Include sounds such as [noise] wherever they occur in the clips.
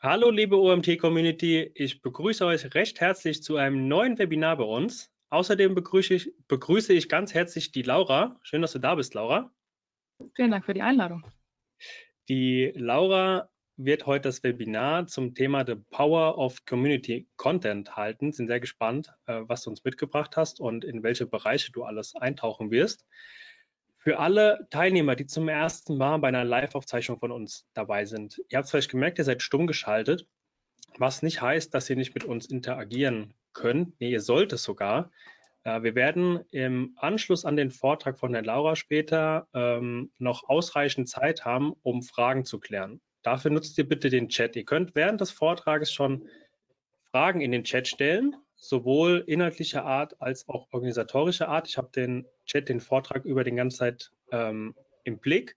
Hallo liebe OMT-Community, ich begrüße euch recht herzlich zu einem neuen Webinar bei uns. Außerdem begrüße ich, begrüße ich ganz herzlich die Laura. Schön, dass du da bist, Laura. Vielen Dank für die Einladung. Die Laura wird heute das Webinar zum Thema The Power of Community Content halten. Sind sehr gespannt, äh, was du uns mitgebracht hast und in welche Bereiche du alles eintauchen wirst. Für alle Teilnehmer, die zum ersten Mal bei einer Live-Aufzeichnung von uns dabei sind, ihr habt es vielleicht gemerkt, ihr seid stumm geschaltet, was nicht heißt, dass ihr nicht mit uns interagieren könnt. Nee, ihr sollt es sogar. Äh, wir werden im Anschluss an den Vortrag von der Laura später ähm, noch ausreichend Zeit haben, um Fragen zu klären. Dafür nutzt ihr bitte den Chat. Ihr könnt während des Vortrages schon Fragen in den Chat stellen sowohl inhaltlicher Art als auch organisatorischer Art. Ich habe den Chat, den Vortrag über den ganzen Zeit ähm, im Blick.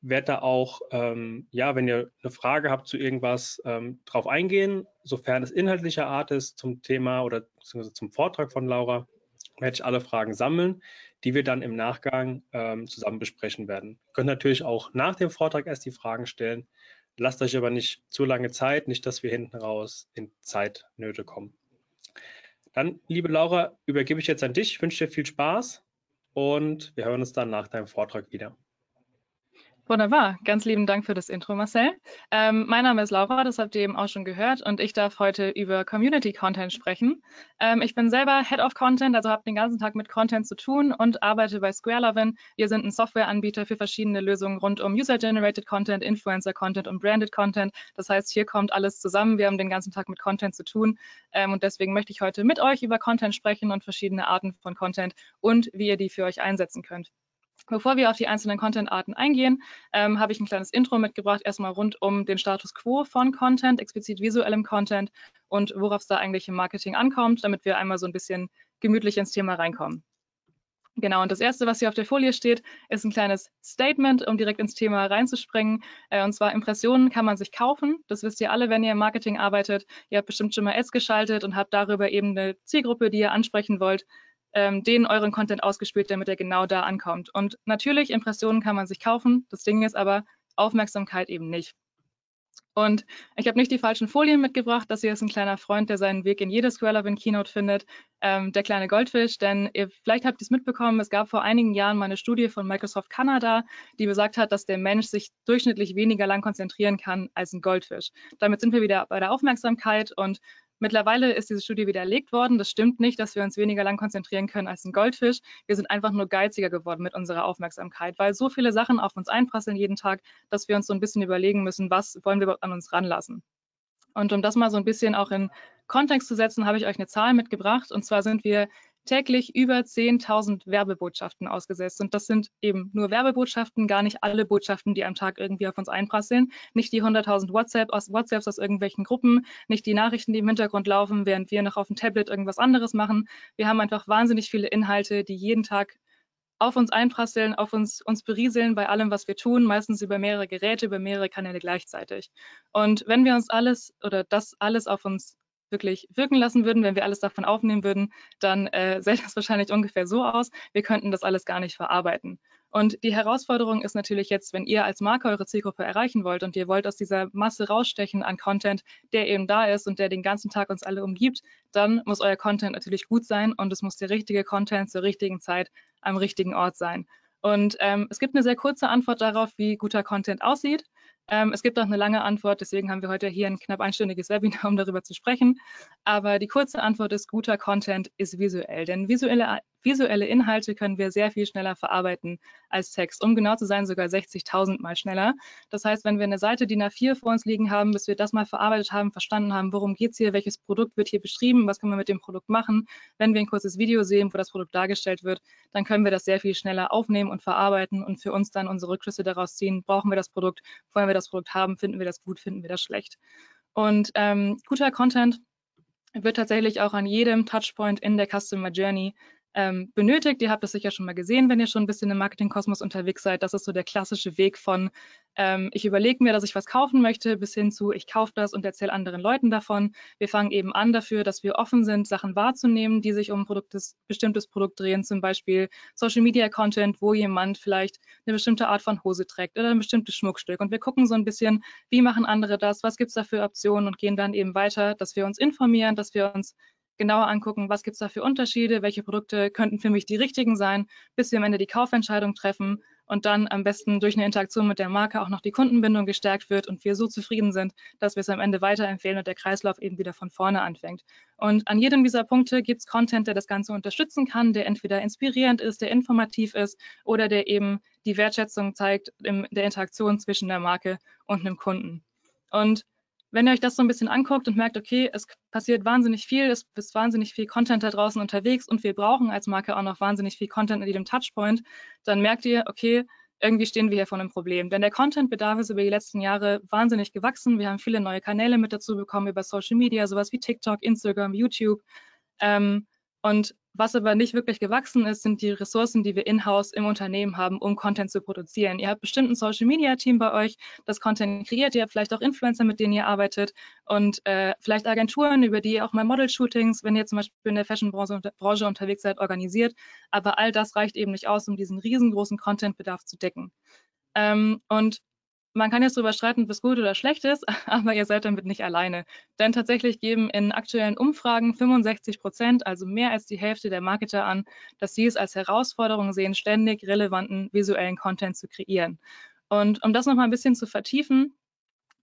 Werde da auch, ähm, ja, wenn ihr eine Frage habt zu irgendwas, ähm, drauf eingehen. Sofern es inhaltlicher Art ist zum Thema oder zum Vortrag von Laura, werde ich alle Fragen sammeln, die wir dann im Nachgang ähm, zusammen besprechen werden. Ihr könnt natürlich auch nach dem Vortrag erst die Fragen stellen. Lasst euch aber nicht zu lange Zeit, nicht, dass wir hinten raus in Zeitnöte kommen. Dann, liebe Laura, übergebe ich jetzt an dich. Ich wünsche dir viel Spaß und wir hören uns dann nach deinem Vortrag wieder. Wunderbar, ganz lieben Dank für das Intro, Marcel. Ähm, mein Name ist Laura, das habt ihr eben auch schon gehört und ich darf heute über Community Content sprechen. Ähm, ich bin selber Head of Content, also habe den ganzen Tag mit Content zu tun und arbeite bei SquareLovin. Wir sind ein Softwareanbieter für verschiedene Lösungen rund um User-Generated Content, Influencer-Content und Branded Content. Das heißt, hier kommt alles zusammen. Wir haben den ganzen Tag mit Content zu tun ähm, und deswegen möchte ich heute mit euch über Content sprechen und verschiedene Arten von Content und wie ihr die für euch einsetzen könnt. Bevor wir auf die einzelnen Content-Arten eingehen, ähm, habe ich ein kleines Intro mitgebracht, erstmal rund um den Status quo von Content, explizit visuellem Content und worauf es da eigentlich im Marketing ankommt, damit wir einmal so ein bisschen gemütlich ins Thema reinkommen. Genau, und das erste, was hier auf der Folie steht, ist ein kleines Statement, um direkt ins Thema reinzuspringen. Äh, und zwar Impressionen kann man sich kaufen. Das wisst ihr alle, wenn ihr im Marketing arbeitet. Ihr habt bestimmt schon mal Ads geschaltet und habt darüber eben eine Zielgruppe, die ihr ansprechen wollt ähm, denen euren Content ausgespielt, damit er genau da ankommt. Und natürlich, Impressionen kann man sich kaufen. Das Ding ist aber Aufmerksamkeit eben nicht. Und ich habe nicht die falschen Folien mitgebracht. Das hier ist ein kleiner Freund, der seinen Weg in jedes Squarelovin Keynote findet, ähm, der kleine Goldfisch. Denn ihr, vielleicht habt ihr es mitbekommen, es gab vor einigen Jahren mal eine Studie von Microsoft Kanada, die besagt hat, dass der Mensch sich durchschnittlich weniger lang konzentrieren kann als ein Goldfisch. Damit sind wir wieder bei der Aufmerksamkeit und Mittlerweile ist diese Studie widerlegt worden. Das stimmt nicht, dass wir uns weniger lang konzentrieren können als ein Goldfisch. Wir sind einfach nur geiziger geworden mit unserer Aufmerksamkeit, weil so viele Sachen auf uns einprasseln jeden Tag, dass wir uns so ein bisschen überlegen müssen, was wollen wir an uns ranlassen. Und um das mal so ein bisschen auch in Kontext zu setzen, habe ich euch eine Zahl mitgebracht. Und zwar sind wir täglich über 10.000 Werbebotschaften ausgesetzt. Und das sind eben nur Werbebotschaften, gar nicht alle Botschaften, die am Tag irgendwie auf uns einprasseln. Nicht die 100.000 WhatsApp aus, WhatsApps aus irgendwelchen Gruppen, nicht die Nachrichten, die im Hintergrund laufen, während wir noch auf dem Tablet irgendwas anderes machen. Wir haben einfach wahnsinnig viele Inhalte, die jeden Tag auf uns einprasseln, auf uns, uns berieseln bei allem, was wir tun, meistens über mehrere Geräte, über mehrere Kanäle gleichzeitig. Und wenn wir uns alles oder das alles auf uns wirklich wirken lassen würden, wenn wir alles davon aufnehmen würden, dann äh, sähe das [laughs] wahrscheinlich ungefähr so aus. Wir könnten das alles gar nicht verarbeiten. Und die Herausforderung ist natürlich jetzt, wenn ihr als Marke eure Zielgruppe erreichen wollt und ihr wollt aus dieser Masse rausstechen an Content, der eben da ist und der den ganzen Tag uns alle umgibt, dann muss euer Content natürlich gut sein und es muss der richtige Content zur richtigen Zeit am richtigen Ort sein. Und ähm, es gibt eine sehr kurze Antwort darauf, wie guter Content aussieht. Ähm, es gibt auch eine lange Antwort, deswegen haben wir heute hier ein knapp einstündiges Webinar, um darüber zu sprechen. Aber die kurze Antwort ist, guter Content ist visuell. Denn visuelle Visuelle Inhalte können wir sehr viel schneller verarbeiten als Text. Um genau zu sein, sogar 60.000 Mal schneller. Das heißt, wenn wir eine Seite DIN A4 vor uns liegen haben, bis wir das mal verarbeitet haben, verstanden haben, worum geht es hier, welches Produkt wird hier beschrieben, was können wir mit dem Produkt machen. Wenn wir ein kurzes Video sehen, wo das Produkt dargestellt wird, dann können wir das sehr viel schneller aufnehmen und verarbeiten und für uns dann unsere Rückschlüsse daraus ziehen. Brauchen wir das Produkt? Wollen wir das Produkt haben? Finden wir das gut? Finden wir das schlecht? Und ähm, guter Content wird tatsächlich auch an jedem Touchpoint in der Customer Journey ähm, benötigt. Ihr habt das sicher schon mal gesehen, wenn ihr schon ein bisschen im Marketingkosmos unterwegs seid. Das ist so der klassische Weg von, ähm, ich überlege mir, dass ich was kaufen möchte, bis hin zu, ich kaufe das und erzähle anderen Leuten davon. Wir fangen eben an dafür, dass wir offen sind, Sachen wahrzunehmen, die sich um Produktes, bestimmtes Produkt drehen, zum Beispiel Social Media Content, wo jemand vielleicht eine bestimmte Art von Hose trägt oder ein bestimmtes Schmuckstück. Und wir gucken so ein bisschen, wie machen andere das, was gibt es da für Optionen und gehen dann eben weiter, dass wir uns informieren, dass wir uns genauer angucken, was gibt es da für Unterschiede, welche Produkte könnten für mich die richtigen sein, bis wir am Ende die Kaufentscheidung treffen und dann am besten durch eine Interaktion mit der Marke auch noch die Kundenbindung gestärkt wird und wir so zufrieden sind, dass wir es am Ende weiterempfehlen und der Kreislauf eben wieder von vorne anfängt. Und an jedem dieser Punkte gibt es Content, der das Ganze unterstützen kann, der entweder inspirierend ist, der informativ ist oder der eben die Wertschätzung zeigt in der Interaktion zwischen der Marke und einem Kunden. Und wenn ihr euch das so ein bisschen anguckt und merkt, okay, es passiert wahnsinnig viel, es ist wahnsinnig viel Content da draußen unterwegs und wir brauchen als Marke auch noch wahnsinnig viel Content in jedem Touchpoint, dann merkt ihr, okay, irgendwie stehen wir hier vor einem Problem. Denn der Contentbedarf ist über die letzten Jahre wahnsinnig gewachsen. Wir haben viele neue Kanäle mit dazu bekommen über Social Media, sowas wie TikTok, Instagram, YouTube. Ähm, und was aber nicht wirklich gewachsen ist, sind die Ressourcen, die wir in-house im Unternehmen haben, um Content zu produzieren. Ihr habt bestimmt ein Social-Media-Team bei euch, das Content kreiert. Ihr habt vielleicht auch Influencer, mit denen ihr arbeitet und äh, vielleicht Agenturen, über die ihr auch mal Model-Shootings, wenn ihr zum Beispiel in der Fashion-Branche unterwegs seid, organisiert. Aber all das reicht eben nicht aus, um diesen riesengroßen Content-Bedarf zu decken. Ähm, und man kann jetzt darüber streiten, ob es gut oder schlecht ist, [laughs] aber ihr seid damit nicht alleine. Denn tatsächlich geben in aktuellen Umfragen 65 Prozent, also mehr als die Hälfte der Marketer an, dass sie es als Herausforderung sehen, ständig relevanten visuellen Content zu kreieren. Und um das nochmal ein bisschen zu vertiefen,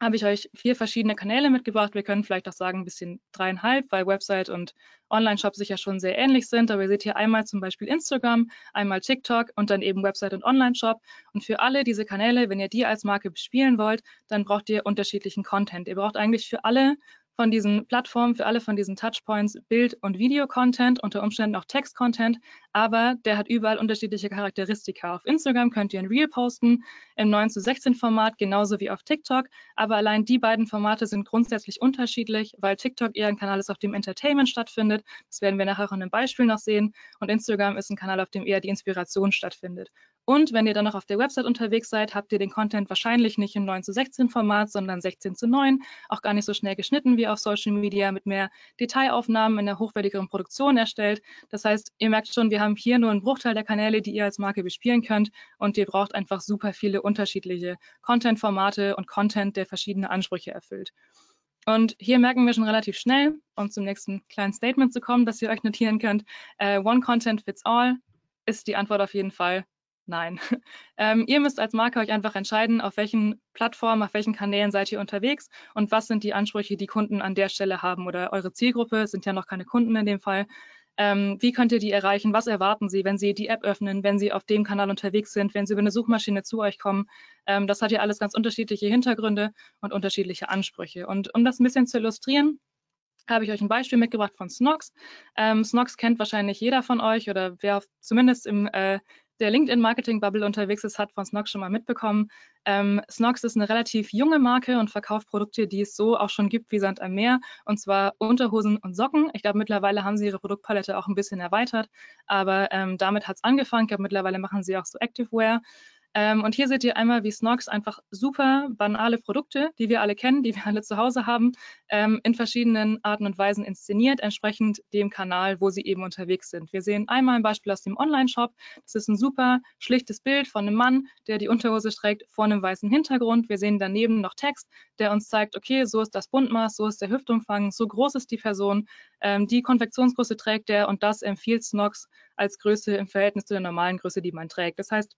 habe ich euch vier verschiedene Kanäle mitgebracht. Wir können vielleicht auch sagen ein bisschen dreieinhalb, weil Website und Online-Shop sicher schon sehr ähnlich sind. Aber ihr seht hier einmal zum Beispiel Instagram, einmal TikTok und dann eben Website und Online-Shop. Und für alle diese Kanäle, wenn ihr die als Marke bespielen wollt, dann braucht ihr unterschiedlichen Content. Ihr braucht eigentlich für alle von diesen Plattformen, für alle von diesen Touchpoints Bild- und Video-Content, unter Umständen auch Text-Content, aber der hat überall unterschiedliche Charakteristika. Auf Instagram könnt ihr ein Reel posten im 9 zu 16 Format, genauso wie auf TikTok, aber allein die beiden Formate sind grundsätzlich unterschiedlich, weil TikTok eher ein Kanal ist, auf dem Entertainment stattfindet. Das werden wir nachher auch in einem Beispiel noch sehen. Und Instagram ist ein Kanal, auf dem eher die Inspiration stattfindet. Und wenn ihr dann noch auf der Website unterwegs seid, habt ihr den Content wahrscheinlich nicht im 9 zu 16 Format, sondern 16 zu 9, auch gar nicht so schnell geschnitten wie auf Social Media, mit mehr Detailaufnahmen in der hochwertigeren Produktion erstellt. Das heißt, ihr merkt schon, wir haben hier nur einen Bruchteil der Kanäle, die ihr als Marke bespielen könnt und ihr braucht einfach super viele unterschiedliche Content-Formate und Content, der verschiedene Ansprüche erfüllt. Und hier merken wir schon relativ schnell, um zum nächsten kleinen Statement zu kommen, das ihr euch notieren könnt, uh, One Content Fits All ist die Antwort auf jeden Fall Nein. [laughs] Ähm, ihr müsst als Marke euch einfach entscheiden, auf welchen Plattformen, auf welchen Kanälen seid ihr unterwegs und was sind die Ansprüche, die Kunden an der Stelle haben oder eure Zielgruppe, sind ja noch keine Kunden in dem Fall. Ähm, wie könnt ihr die erreichen? Was erwarten sie, wenn sie die App öffnen, wenn sie auf dem Kanal unterwegs sind, wenn sie über eine Suchmaschine zu euch kommen? Ähm, das hat ja alles ganz unterschiedliche Hintergründe und unterschiedliche Ansprüche. Und um das ein bisschen zu illustrieren, habe ich euch ein Beispiel mitgebracht von Snox. Ähm, Snox kennt wahrscheinlich jeder von euch oder wer zumindest im äh, der LinkedIn-Marketing-Bubble unterwegs ist, hat von Snox schon mal mitbekommen. Ähm, Snox ist eine relativ junge Marke und verkauft Produkte, die es so auch schon gibt wie Sand am Meer, und zwar Unterhosen und Socken. Ich glaube, mittlerweile haben sie ihre Produktpalette auch ein bisschen erweitert, aber ähm, damit hat es angefangen. Ich glaube, mittlerweile machen sie auch so Activewear. Ähm, und hier seht ihr einmal, wie Snox einfach super banale Produkte, die wir alle kennen, die wir alle zu Hause haben, ähm, in verschiedenen Arten und Weisen inszeniert, entsprechend dem Kanal, wo sie eben unterwegs sind. Wir sehen einmal ein Beispiel aus dem Online-Shop. Das ist ein super schlichtes Bild von einem Mann, der die Unterhose trägt vor einem weißen Hintergrund. Wir sehen daneben noch Text, der uns zeigt, okay, so ist das Bundmaß, so ist der Hüftumfang, so groß ist die Person, ähm, die Konfektionsgröße trägt er und das empfiehlt Snox als Größe im Verhältnis zu der normalen Größe, die man trägt. Das heißt,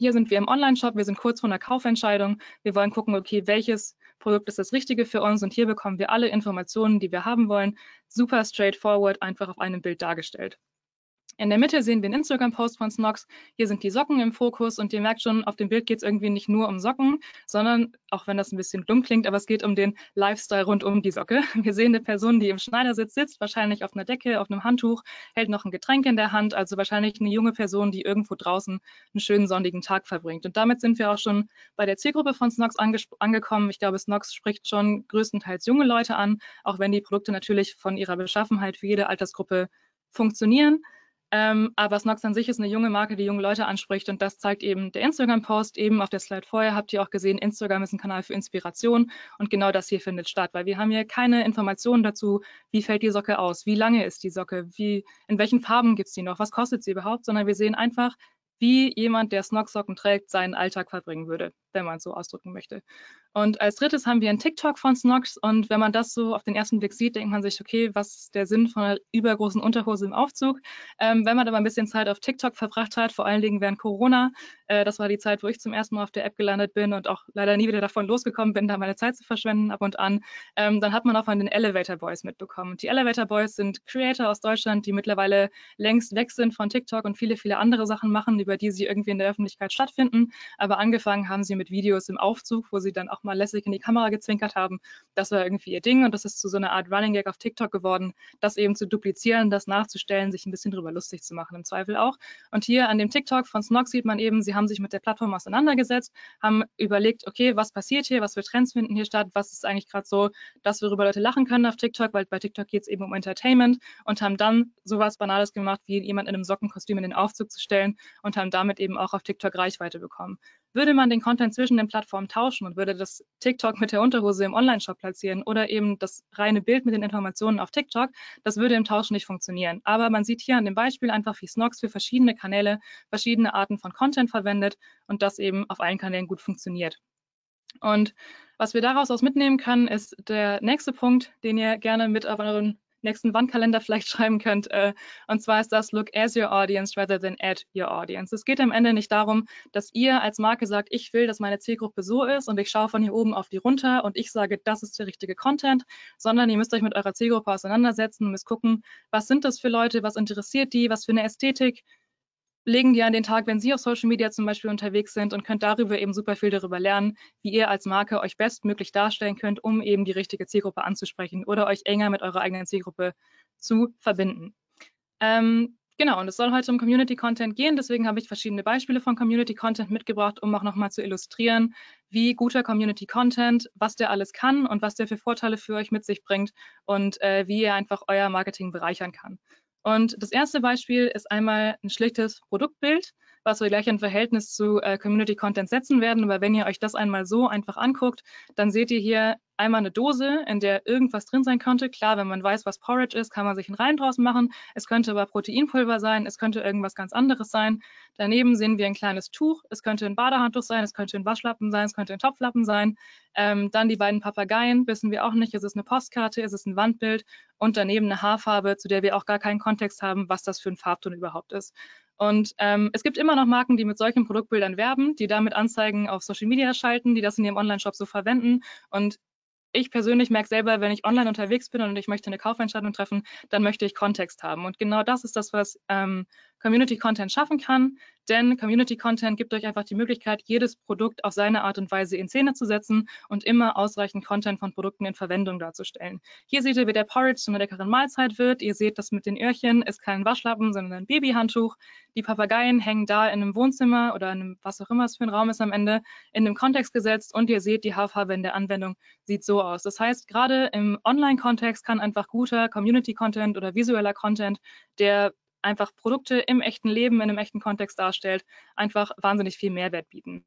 hier sind wir im Online-Shop, wir sind kurz vor einer Kaufentscheidung. Wir wollen gucken, okay, welches Produkt ist das Richtige für uns und hier bekommen wir alle Informationen, die wir haben wollen, super straightforward, einfach auf einem Bild dargestellt. In der Mitte sehen wir einen Instagram-Post von Snox. Hier sind die Socken im Fokus und ihr merkt schon, auf dem Bild geht es irgendwie nicht nur um Socken, sondern, auch wenn das ein bisschen dumm klingt, aber es geht um den Lifestyle rund um die Socke. [laughs] Wir sehen eine Person, die im Schneidersitz sitzt, wahrscheinlich auf einer Decke, auf einem Handtuch, hält noch ein Getränk in der Hand, also wahrscheinlich eine junge Person, die irgendwo draußen einen schönen sonnigen Tag verbringt. Und damit sind wir auch schon bei der Zielgruppe von Snox ange angekommen. Ich glaube, Snox spricht schon größtenteils junge Leute an, auch wenn die Produkte natürlich von ihrer Beschaffenheit für jede Altersgruppe funktionieren. Ähm, aber Snox an sich ist eine junge Marke, die junge Leute anspricht und das zeigt eben der Instagram-Post. Eben auf der Slide vorher habt ihr auch gesehen, Instagram ist ein Kanal für Inspiration und genau das hier findet statt, weil wir haben hier keine Informationen dazu, wie fällt die Socke aus, wie lange ist die Socke, wie, in welchen Farben gibt es die noch, was kostet sie überhaupt, sondern wir sehen einfach, wie jemand, der Snox-Socken trägt, seinen Alltag verbringen würde, wenn man es so ausdrücken möchte. Und als drittes haben wir einen TikTok von Snox und wenn man das so auf den ersten Blick sieht, denkt man sich, okay, was ist der Sinn von einer übergroßen Unterhose im Aufzug? Ähm, wenn man aber ein bisschen Zeit auf TikTok verbracht hat, vor allen Dingen während Corona, äh, das war die Zeit, wo ich zum ersten Mal auf der App gelandet bin und auch leider nie wieder davon losgekommen bin, da meine Zeit zu verschwenden ab und an, ähm, dann hat man auch von den Elevator Boys mitbekommen. Die Elevator Boys sind Creator aus Deutschland, die mittlerweile längst weg sind von TikTok und viele, viele andere Sachen machen, über die sie irgendwie in der Öffentlichkeit stattfinden. Aber angefangen haben sie mit Videos im Aufzug, wo sie dann auch mal lässig in die Kamera gezwinkert haben. Das war irgendwie ihr Ding und das ist zu so einer Art Running Gag auf TikTok geworden, das eben zu duplizieren, das nachzustellen, sich ein bisschen drüber lustig zu machen, im Zweifel auch. Und hier an dem TikTok von Snog sieht man eben, sie haben sich mit der Plattform auseinandergesetzt, haben überlegt, okay, was passiert hier, was für Trends finden hier statt, was ist eigentlich gerade so, dass worüber Leute lachen können auf TikTok, weil bei TikTok geht es eben um Entertainment und haben dann sowas Banales gemacht, wie jemand in einem Sockenkostüm in den Aufzug zu stellen und haben damit eben auch auf TikTok Reichweite bekommen. Würde man den Content zwischen den Plattformen tauschen und würde das TikTok mit der Unterhose im Online-Shop platzieren oder eben das reine Bild mit den Informationen auf TikTok, das würde im Tausch nicht funktionieren. Aber man sieht hier an dem Beispiel einfach, wie Snox für verschiedene Kanäle verschiedene Arten von Content verwendet und das eben auf allen Kanälen gut funktioniert. Und was wir daraus aus mitnehmen können, ist der nächste Punkt, den ihr gerne mit auf euren nächsten Wandkalender vielleicht [laughs] schreiben könnt. Äh, und zwar ist das Look as your audience rather than at your audience. Es geht am Ende nicht darum, dass ihr als Marke sagt, ich will, dass meine Zielgruppe so ist und ich schaue von hier oben auf die runter und ich sage, das ist der richtige Content, sondern ihr müsst euch mit eurer Zielgruppe auseinandersetzen und müsst gucken, was sind das für Leute, was interessiert die, was für eine Ästhetik, legen die an den Tag, wenn Sie auf Social Media zum Beispiel unterwegs sind und könnt darüber eben super viel darüber lernen, wie ihr als Marke euch bestmöglich darstellen könnt, um eben die richtige Zielgruppe anzusprechen oder euch enger mit eurer eigenen Zielgruppe zu verbinden. Ähm, genau, und es soll heute um Community Content gehen, deswegen habe ich verschiedene Beispiele von Community Content mitgebracht, um auch nochmal zu illustrieren, wie guter Community Content, was der alles kann und was der für Vorteile für euch mit sich bringt und äh, wie ihr einfach euer Marketing bereichern kann. Und das erste Beispiel ist einmal ein schlichtes Produktbild, was wir gleich in Verhältnis zu äh, Community Content setzen werden. Aber wenn ihr euch das einmal so einfach anguckt, dann seht ihr hier einmal eine Dose, in der irgendwas drin sein könnte. Klar, wenn man weiß, was Porridge ist, kann man sich einen Rein draus machen. Es könnte aber Proteinpulver sein, es könnte irgendwas ganz anderes sein. Daneben sehen wir ein kleines Tuch. Es könnte ein Badehandtuch sein, es könnte ein Waschlappen sein, es könnte ein Topflappen sein. Ähm, dann die beiden Papageien, wissen wir auch nicht, ist es eine Postkarte, ist es ein Wandbild und daneben eine Haarfarbe, zu der wir auch gar keinen Kontext haben, was das für ein Farbton überhaupt ist. Und ähm, es gibt immer noch Marken, die mit solchen Produktbildern werben, die damit Anzeigen auf Social Media schalten, die das in ihrem Online-Shop so verwenden. Und ich persönlich merke selber, wenn ich online unterwegs bin und ich möchte eine Kaufentscheidung treffen, dann möchte ich Kontext haben. Und genau das ist das, was ähm, Community Content schaffen kann. Denn Community Content gibt euch einfach die Möglichkeit, jedes Produkt auf seine Art und Weise in Szene zu setzen und immer ausreichend Content von Produkten in Verwendung darzustellen. Hier seht ihr, wie der Porridge zu einer leckeren Mahlzeit wird. Ihr seht, das mit den Öhrchen ist kein Waschlappen, sondern ein Babyhandtuch. Die Papageien hängen da in einem Wohnzimmer oder in einem, was auch immer es für ein Raum ist am Ende, in einem Kontext gesetzt und ihr seht, die Haarfarbe in der Anwendung sieht so aus. Das heißt, gerade im Online-Kontext kann einfach guter Community-Content oder visueller Content, der einfach Produkte im echten Leben, in einem echten Kontext darstellt, einfach wahnsinnig viel Mehrwert bieten.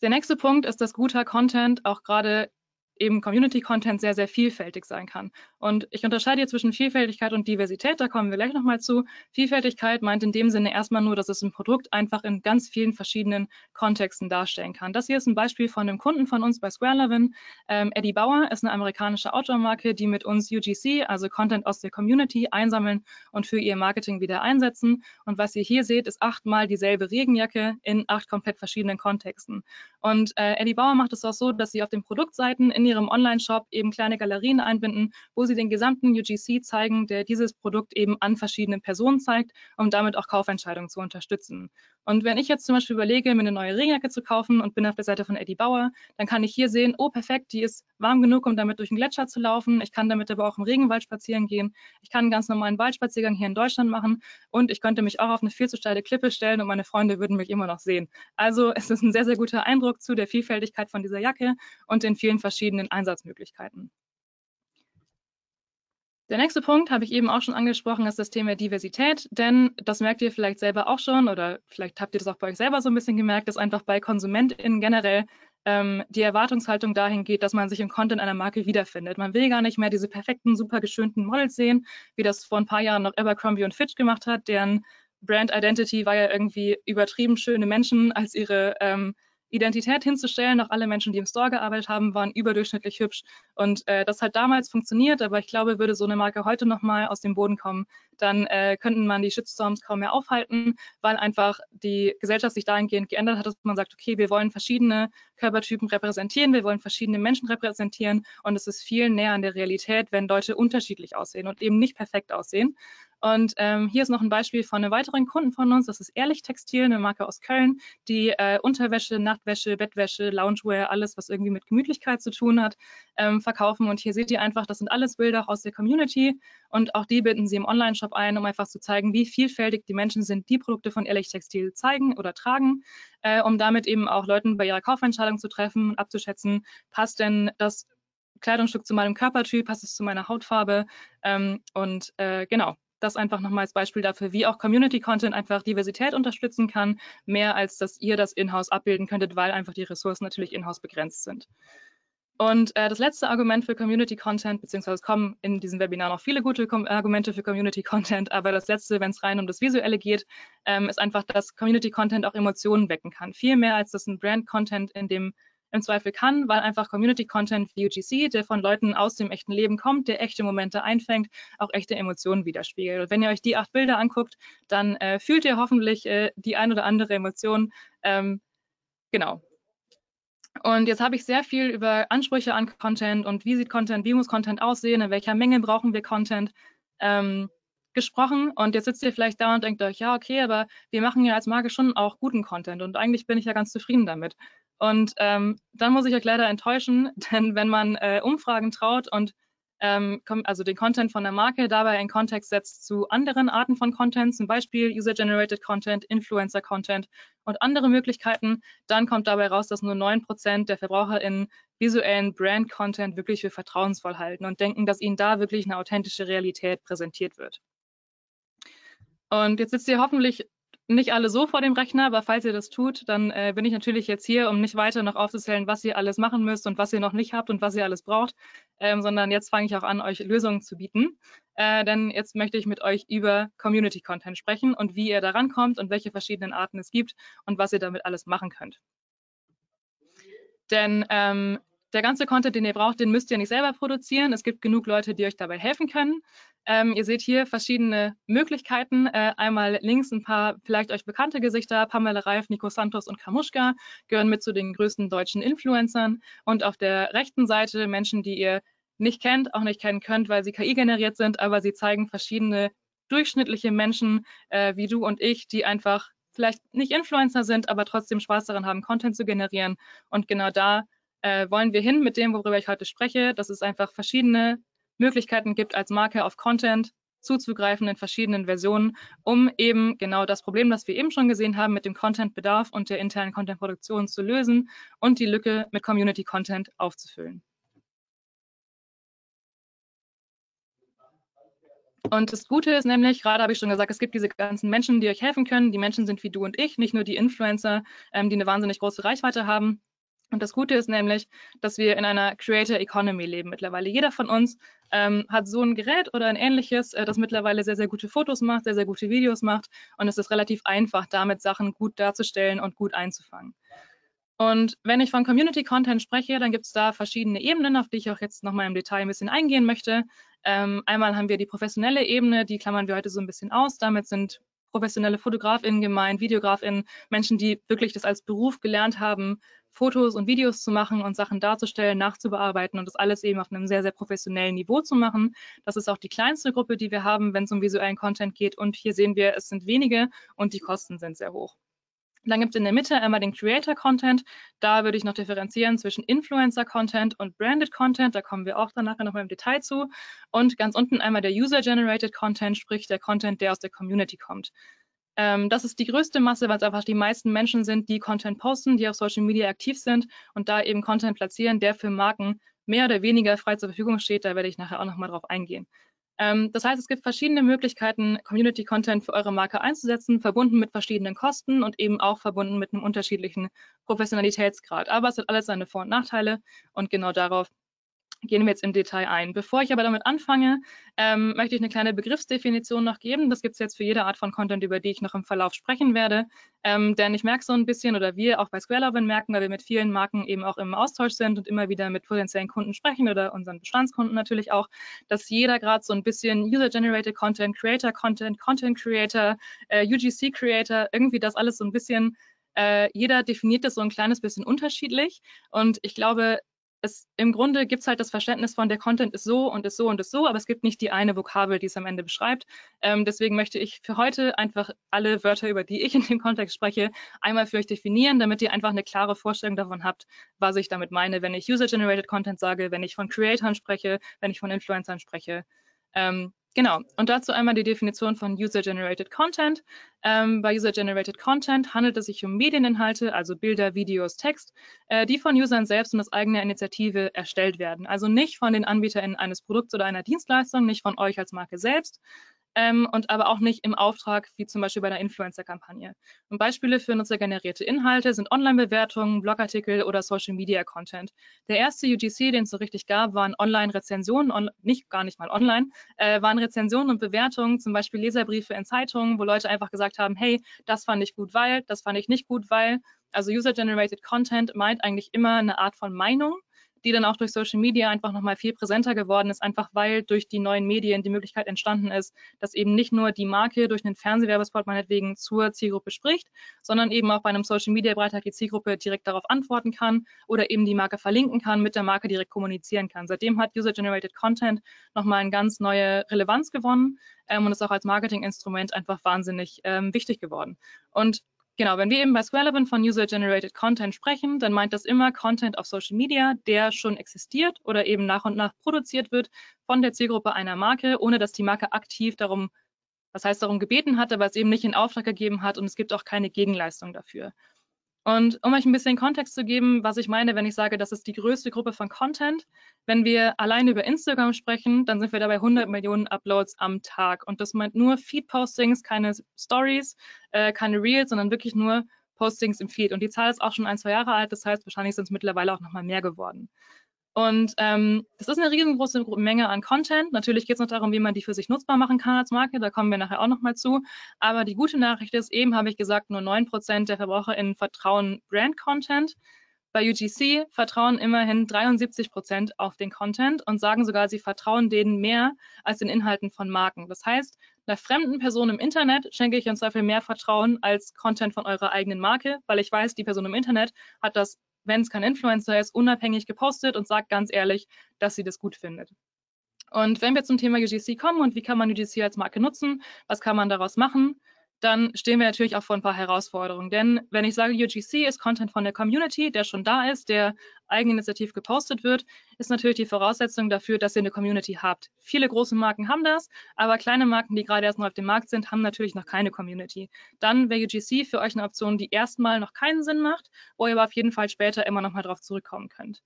Der nächste Punkt ist, dass guter Content auch gerade eben Community-Content sehr, sehr vielfältig sein kann. Und ich unterscheide hier zwischen Vielfältigkeit und Diversität, da kommen wir gleich nochmal zu. Vielfältigkeit meint in dem Sinne erstmal nur, dass es ein Produkt einfach in ganz vielen verschiedenen Kontexten darstellen kann. Das hier ist ein Beispiel von einem Kunden von uns bei SquareLevin. Ähm, Eddie Bauer ist eine amerikanische Outdoor-Marke, die mit uns UGC, also Content aus der Community, einsammeln und für ihr Marketing wieder einsetzen. Und was ihr hier seht, ist achtmal dieselbe Regenjacke in acht komplett verschiedenen Kontexten. Und äh, Eddie Bauer macht es auch so, dass sie auf den Produktseiten in ihrem Online-Shop eben kleine Galerien einbinden, wo sie den gesamten UGC zeigen, der dieses Produkt eben an verschiedenen Personen zeigt, um damit auch Kaufentscheidungen zu unterstützen. Und wenn ich jetzt zum Beispiel überlege, mir eine neue Regenjacke zu kaufen und bin auf der Seite von Eddie Bauer, dann kann ich hier sehen, oh perfekt, die ist warm genug, um damit durch den Gletscher zu laufen. Ich kann damit aber auch im Regenwald spazieren gehen. Ich kann einen ganz normalen Waldspaziergang hier in Deutschland machen und ich könnte mich auch auf eine viel zu steile Klippe stellen und meine Freunde würden mich immer noch sehen. Also es ist ein sehr, sehr guter Eindruck zu der Vielfältigkeit von dieser Jacke und den vielen verschiedenen Einsatzmöglichkeiten. Der nächste Punkt habe ich eben auch schon angesprochen, ist das Thema Diversität, denn das merkt ihr vielleicht selber auch schon oder vielleicht habt ihr das auch bei euch selber so ein bisschen gemerkt, dass einfach bei KonsumentInnen generell ähm, die Erwartungshaltung dahin geht, dass man sich im Content einer Marke wiederfindet. Man will gar nicht mehr diese perfekten, super geschönten Models sehen, wie das vor ein paar Jahren noch Abercrombie und Fitch gemacht hat, deren Brand Identity war ja irgendwie übertrieben schöne Menschen als ihre ähm, Identität hinzustellen. Auch alle Menschen, die im Store gearbeitet haben, waren überdurchschnittlich hübsch. Und äh, das hat damals funktioniert, aber ich glaube, würde so eine Marke heute nochmal aus dem Boden kommen, dann äh, könnten man die Shitstorms kaum mehr aufhalten, weil einfach die Gesellschaft sich dahingehend geändert hat, dass man sagt, okay, wir wollen verschiedene Körpertypen repräsentieren, wir wollen verschiedene Menschen repräsentieren und es ist viel näher an der Realität, wenn Leute unterschiedlich aussehen und eben nicht perfekt aussehen. Und ähm, hier ist noch ein Beispiel von einem weiteren Kunden von uns. Das ist Ehrlich Textil, eine Marke aus Köln, die äh, Unterwäsche, Nachtwäsche, Bettwäsche, Loungewear, alles, was irgendwie mit Gemütlichkeit zu tun hat, ähm, verkaufen. Und hier seht ihr einfach, das sind alles Bilder aus der Community. Und auch die binden sie im Online-Shop ein, um einfach zu zeigen, wie vielfältig die Menschen sind, die Produkte von Ehrlich Textil zeigen oder tragen, äh, um damit eben auch Leuten bei ihrer Kaufentscheidung zu treffen und abzuschätzen, passt denn das Kleidungsstück zu meinem Körpertyp, passt es zu meiner Hautfarbe ähm, und äh, genau, das einfach nochmal als Beispiel dafür, wie auch Community Content einfach Diversität unterstützen kann, mehr als dass ihr das in-house abbilden könntet, weil einfach die Ressourcen natürlich in-house begrenzt sind. Und äh, das letzte Argument für Community Content, beziehungsweise es kommen in diesem Webinar noch viele gute Kom Argumente für Community Content, [laughs] aber das letzte, wenn es rein um das Visuelle geht, ähm, ist einfach, dass Community Content auch Emotionen wecken kann. Viel mehr als das ein Brand Content in dem im Zweifel kann, weil einfach Community Content wie UGC, der von Leuten aus dem echten Leben kommt, der echte Momente einfängt, auch echte Emotionen widerspiegelt. Und wenn ihr euch die acht Bilder anguckt, dann äh, fühlt ihr hoffentlich äh, die ein oder andere Emotion. Ähm, genau. Und jetzt habe ich sehr viel über Ansprüche an Content und wie sieht Content, wie muss Content aussehen, in welcher Menge brauchen wir Content ähm, gesprochen. Und jetzt sitzt ihr vielleicht da und denkt euch, ja, okay, aber wir machen ja als Marke schon auch guten Content und eigentlich bin ich ja ganz zufrieden damit. Und ähm, dann muss ich euch leider enttäuschen, [laughs] denn wenn man äh, Umfragen traut und ähm, also den Content von der Marke dabei in Kontext setzt zu anderen Arten von Content, zum Beispiel User-Generated Content, Influencer-Content und andere Möglichkeiten, dann kommt dabei raus, dass nur 9% der VerbraucherInnen visuellen Brand-Content wirklich für vertrauensvoll halten und denken, dass ihnen da wirklich eine authentische Realität präsentiert wird. Und jetzt sitzt ihr hoffentlich nicht alle so vor dem Rechner, aber falls ihr das tut, dann äh, bin ich natürlich jetzt hier, um nicht weiter noch aufzuzählen, was ihr alles machen müsst und was ihr noch nicht habt und was ihr alles braucht, ähm, sondern jetzt fange ich auch an, euch Lösungen zu bieten. Äh, denn jetzt möchte ich mit euch über Community Content sprechen und wie ihr daran kommt und welche verschiedenen Arten es gibt und was ihr damit alles machen könnt. Denn ähm, der ganze Content, den ihr braucht, den müsst ihr nicht selber produzieren. Es gibt genug Leute, die euch dabei helfen können. Ähm, ihr seht hier verschiedene Möglichkeiten. Äh, einmal links ein paar vielleicht euch bekannte Gesichter. Pamela Reif, Nico Santos und Kamuschka gehören mit zu den größten deutschen Influencern. Und auf der rechten Seite Menschen, die ihr nicht kennt, auch nicht kennen könnt, weil sie KI generiert sind, aber sie zeigen verschiedene durchschnittliche Menschen äh, wie du und ich, die einfach vielleicht nicht Influencer sind, aber trotzdem Spaß daran haben, Content zu generieren. Und genau da äh, wollen wir hin mit dem, worüber ich heute spreche, dass es einfach verschiedene Möglichkeiten gibt, als Marke auf Content zuzugreifen in verschiedenen Versionen, um eben genau das Problem, das wir eben schon gesehen haben, mit dem Content-Bedarf und der internen Content-Produktion zu lösen und die Lücke mit Community-Content aufzufüllen. Und das Gute ist nämlich, gerade habe ich schon gesagt, es gibt diese ganzen Menschen, die euch helfen können. Die Menschen sind wie du und ich, nicht nur die Influencer, ähm, die eine wahnsinnig große Reichweite haben, und das Gute ist nämlich, dass wir in einer Creator Economy leben mittlerweile. Jeder von uns ähm, hat so ein Gerät oder ein ähnliches, äh, das mittlerweile sehr, sehr gute Fotos macht, sehr, sehr gute Videos macht. Und es ist relativ einfach, damit Sachen gut darzustellen und gut einzufangen. Und wenn ich von Community Content spreche, dann gibt es da verschiedene Ebenen, auf die ich auch jetzt nochmal im Detail ein bisschen eingehen möchte. Ähm, einmal haben wir die professionelle Ebene, die klammern wir heute so ein bisschen aus. Damit sind professionelle FotografInnen gemeint, VideografInnen, Menschen, die wirklich das als Beruf gelernt haben, Fotos und Videos zu machen und Sachen darzustellen, nachzubearbeiten und das alles eben auf einem sehr, sehr professionellen Niveau zu machen. Das ist auch die kleinste Gruppe, die wir haben, wenn es um visuellen Content geht. Und hier sehen wir, es sind wenige und die Kosten sind sehr hoch. Dann gibt es in der Mitte einmal den Creator Content. Da würde ich noch differenzieren zwischen Influencer Content und Branded Content. Da kommen wir auch dann nachher nochmal im Detail zu. Und ganz unten einmal der User Generated Content, sprich der Content, der aus der Community kommt. Ähm, das ist die größte Masse, weil es einfach die meisten Menschen sind, die Content posten, die auf Social Media aktiv sind und da eben Content platzieren, der für Marken mehr oder weniger frei zur Verfügung steht. Da werde ich nachher auch nochmal drauf eingehen. Ähm, das heißt, es gibt verschiedene Möglichkeiten, Community Content für eure Marke einzusetzen, verbunden mit verschiedenen Kosten und eben auch verbunden mit einem unterschiedlichen Professionalitätsgrad. Aber es hat alles seine Vor- und Nachteile und genau darauf gehen wir jetzt im Detail ein. Bevor ich aber damit anfange, ähm, möchte ich eine kleine Begriffsdefinition noch geben. Das gibt es jetzt für jede Art von Content, über die ich noch im Verlauf sprechen werde. Ähm, denn ich merke so ein bisschen, oder wir auch bei SquareLovin merken, weil wir mit vielen Marken eben auch im Austausch sind und immer wieder mit potenziellen Kunden sprechen oder unseren Bestandskunden natürlich auch, dass jeder gerade so ein bisschen User-Generated Content, Creator-Content, Content-Creator, äh, UGC-Creator, irgendwie das alles so ein bisschen äh, jeder definiert das so ein kleines bisschen unterschiedlich. Und ich glaube, es, im Grunde gibt es halt das Verständnis von, der Content ist so und ist so und ist so, aber es gibt nicht die eine Vokabel, die es am Ende beschreibt. Ähm, deswegen möchte ich für heute einfach alle Wörter, über die ich in dem Kontext spreche, einmal für euch definieren, damit ihr einfach eine klare Vorstellung davon habt, was ich damit meine, wenn ich User-Generated Content sage, wenn ich von Creatoren spreche, wenn ich von Influencern spreche. Ähm, Genau, und dazu einmal die Definition von User-Generated Content. Ähm, bei User-Generated Content handelt es sich um Medieninhalte, also Bilder, Videos, Text, äh, die von Usern selbst und aus eigener Initiative erstellt werden. Also nicht von den AnbieterInnen eines Produkts oder einer Dienstleistung, nicht von euch als Marke selbst, ähm, und aber auch nicht im Auftrag, wie zum Beispiel bei einer Influencer-Kampagne. Und Beispiele für nutzergenerierte Inhalte sind Online-Bewertungen, Blogartikel oder Social-Media-Content. Der erste UGC, den es so richtig gab, waren Online-Rezensionen, on, nicht gar nicht mal online, äh, waren Rezensionen und Bewertungen, zum Beispiel Leserbriefe in Zeitungen, wo Leute einfach gesagt haben, hey, das fand ich gut, weil, das fand ich nicht gut, weil. Also User-Generated Content meint eigentlich immer eine Art von Meinung die dann auch durch Social Media einfach nochmal viel präsenter geworden ist, einfach weil durch die neuen Medien die Möglichkeit entstanden ist, dass eben nicht nur die Marke durch einen Fernsehwerbespot meinetwegen zur Zielgruppe spricht, sondern eben auch bei einem Social Media Beitrag die Zielgruppe direkt darauf antworten kann oder eben die Marke verlinken kann, mit der Marke direkt kommunizieren kann. Seitdem hat User-Generated Content nochmal eine ganz neue Relevanz gewonnen ähm, und ist auch als Marketinginstrument einfach wahnsinnig ähm, wichtig geworden. Und Genau, wenn wir eben bei Squareleven von User-Generated Content sprechen, dann meint das immer Content auf Social Media, der schon existiert oder eben nach und nach produziert wird von der Zielgruppe einer Marke, ohne dass die Marke aktiv darum, was heißt darum gebeten hat, aber es eben nicht in Auftrag gegeben hat und es gibt auch keine Gegenleistung dafür. Und um euch ein bisschen Kontext zu geben, was ich meine, wenn ich sage, das ist die größte Gruppe von Content, wenn wir allein über Instagram sprechen, dann sind wir dabei 100 Millionen Uploads am Tag. Und das meint nur Feed-Postings, keine Stories, äh, keine Reels, sondern wirklich nur Postings im Feed. Und die Zahl ist auch schon ein, zwei Jahre alt, das heißt, wahrscheinlich sind es mittlerweile auch nochmal mehr geworden. Und ähm, das ist eine riesengroße Menge an Content. Natürlich geht es noch darum, wie man die für sich nutzbar machen kann als Marke. Da kommen wir nachher auch nochmal zu. Aber die gute Nachricht ist, eben habe ich gesagt, nur 9% der VerbraucherInnen vertrauen Brand-Content. Bei UGC vertrauen immerhin 73% auf den Content und sagen sogar, sie vertrauen denen mehr als den Inhalten von Marken. Das heißt, einer fremden Person im Internet schenke ich im Zweifel mehr Vertrauen als Content von eurer eigenen Marke, weil ich weiß, die Person im Internet hat das wenn es kein Influencer ist, unabhängig gepostet und sagt ganz ehrlich, dass sie das gut findet. Und wenn wir zum Thema UGC kommen und wie kann man UGC als Marke nutzen, was kann man daraus machen, dann stehen wir natürlich auch vor ein paar Herausforderungen. Denn wenn ich sage, UGC ist Content von der Community, der schon da ist, der eigeninitiativ gepostet wird, ist natürlich die Voraussetzung dafür, dass ihr eine Community habt. Viele große Marken haben das, aber kleine Marken, die gerade erst noch auf dem Markt sind, haben natürlich noch keine Community. Dann wäre UGC für euch eine Option, die erstmal noch keinen Sinn macht, wo ihr aber auf jeden Fall später immer noch mal drauf zurückkommen könnt.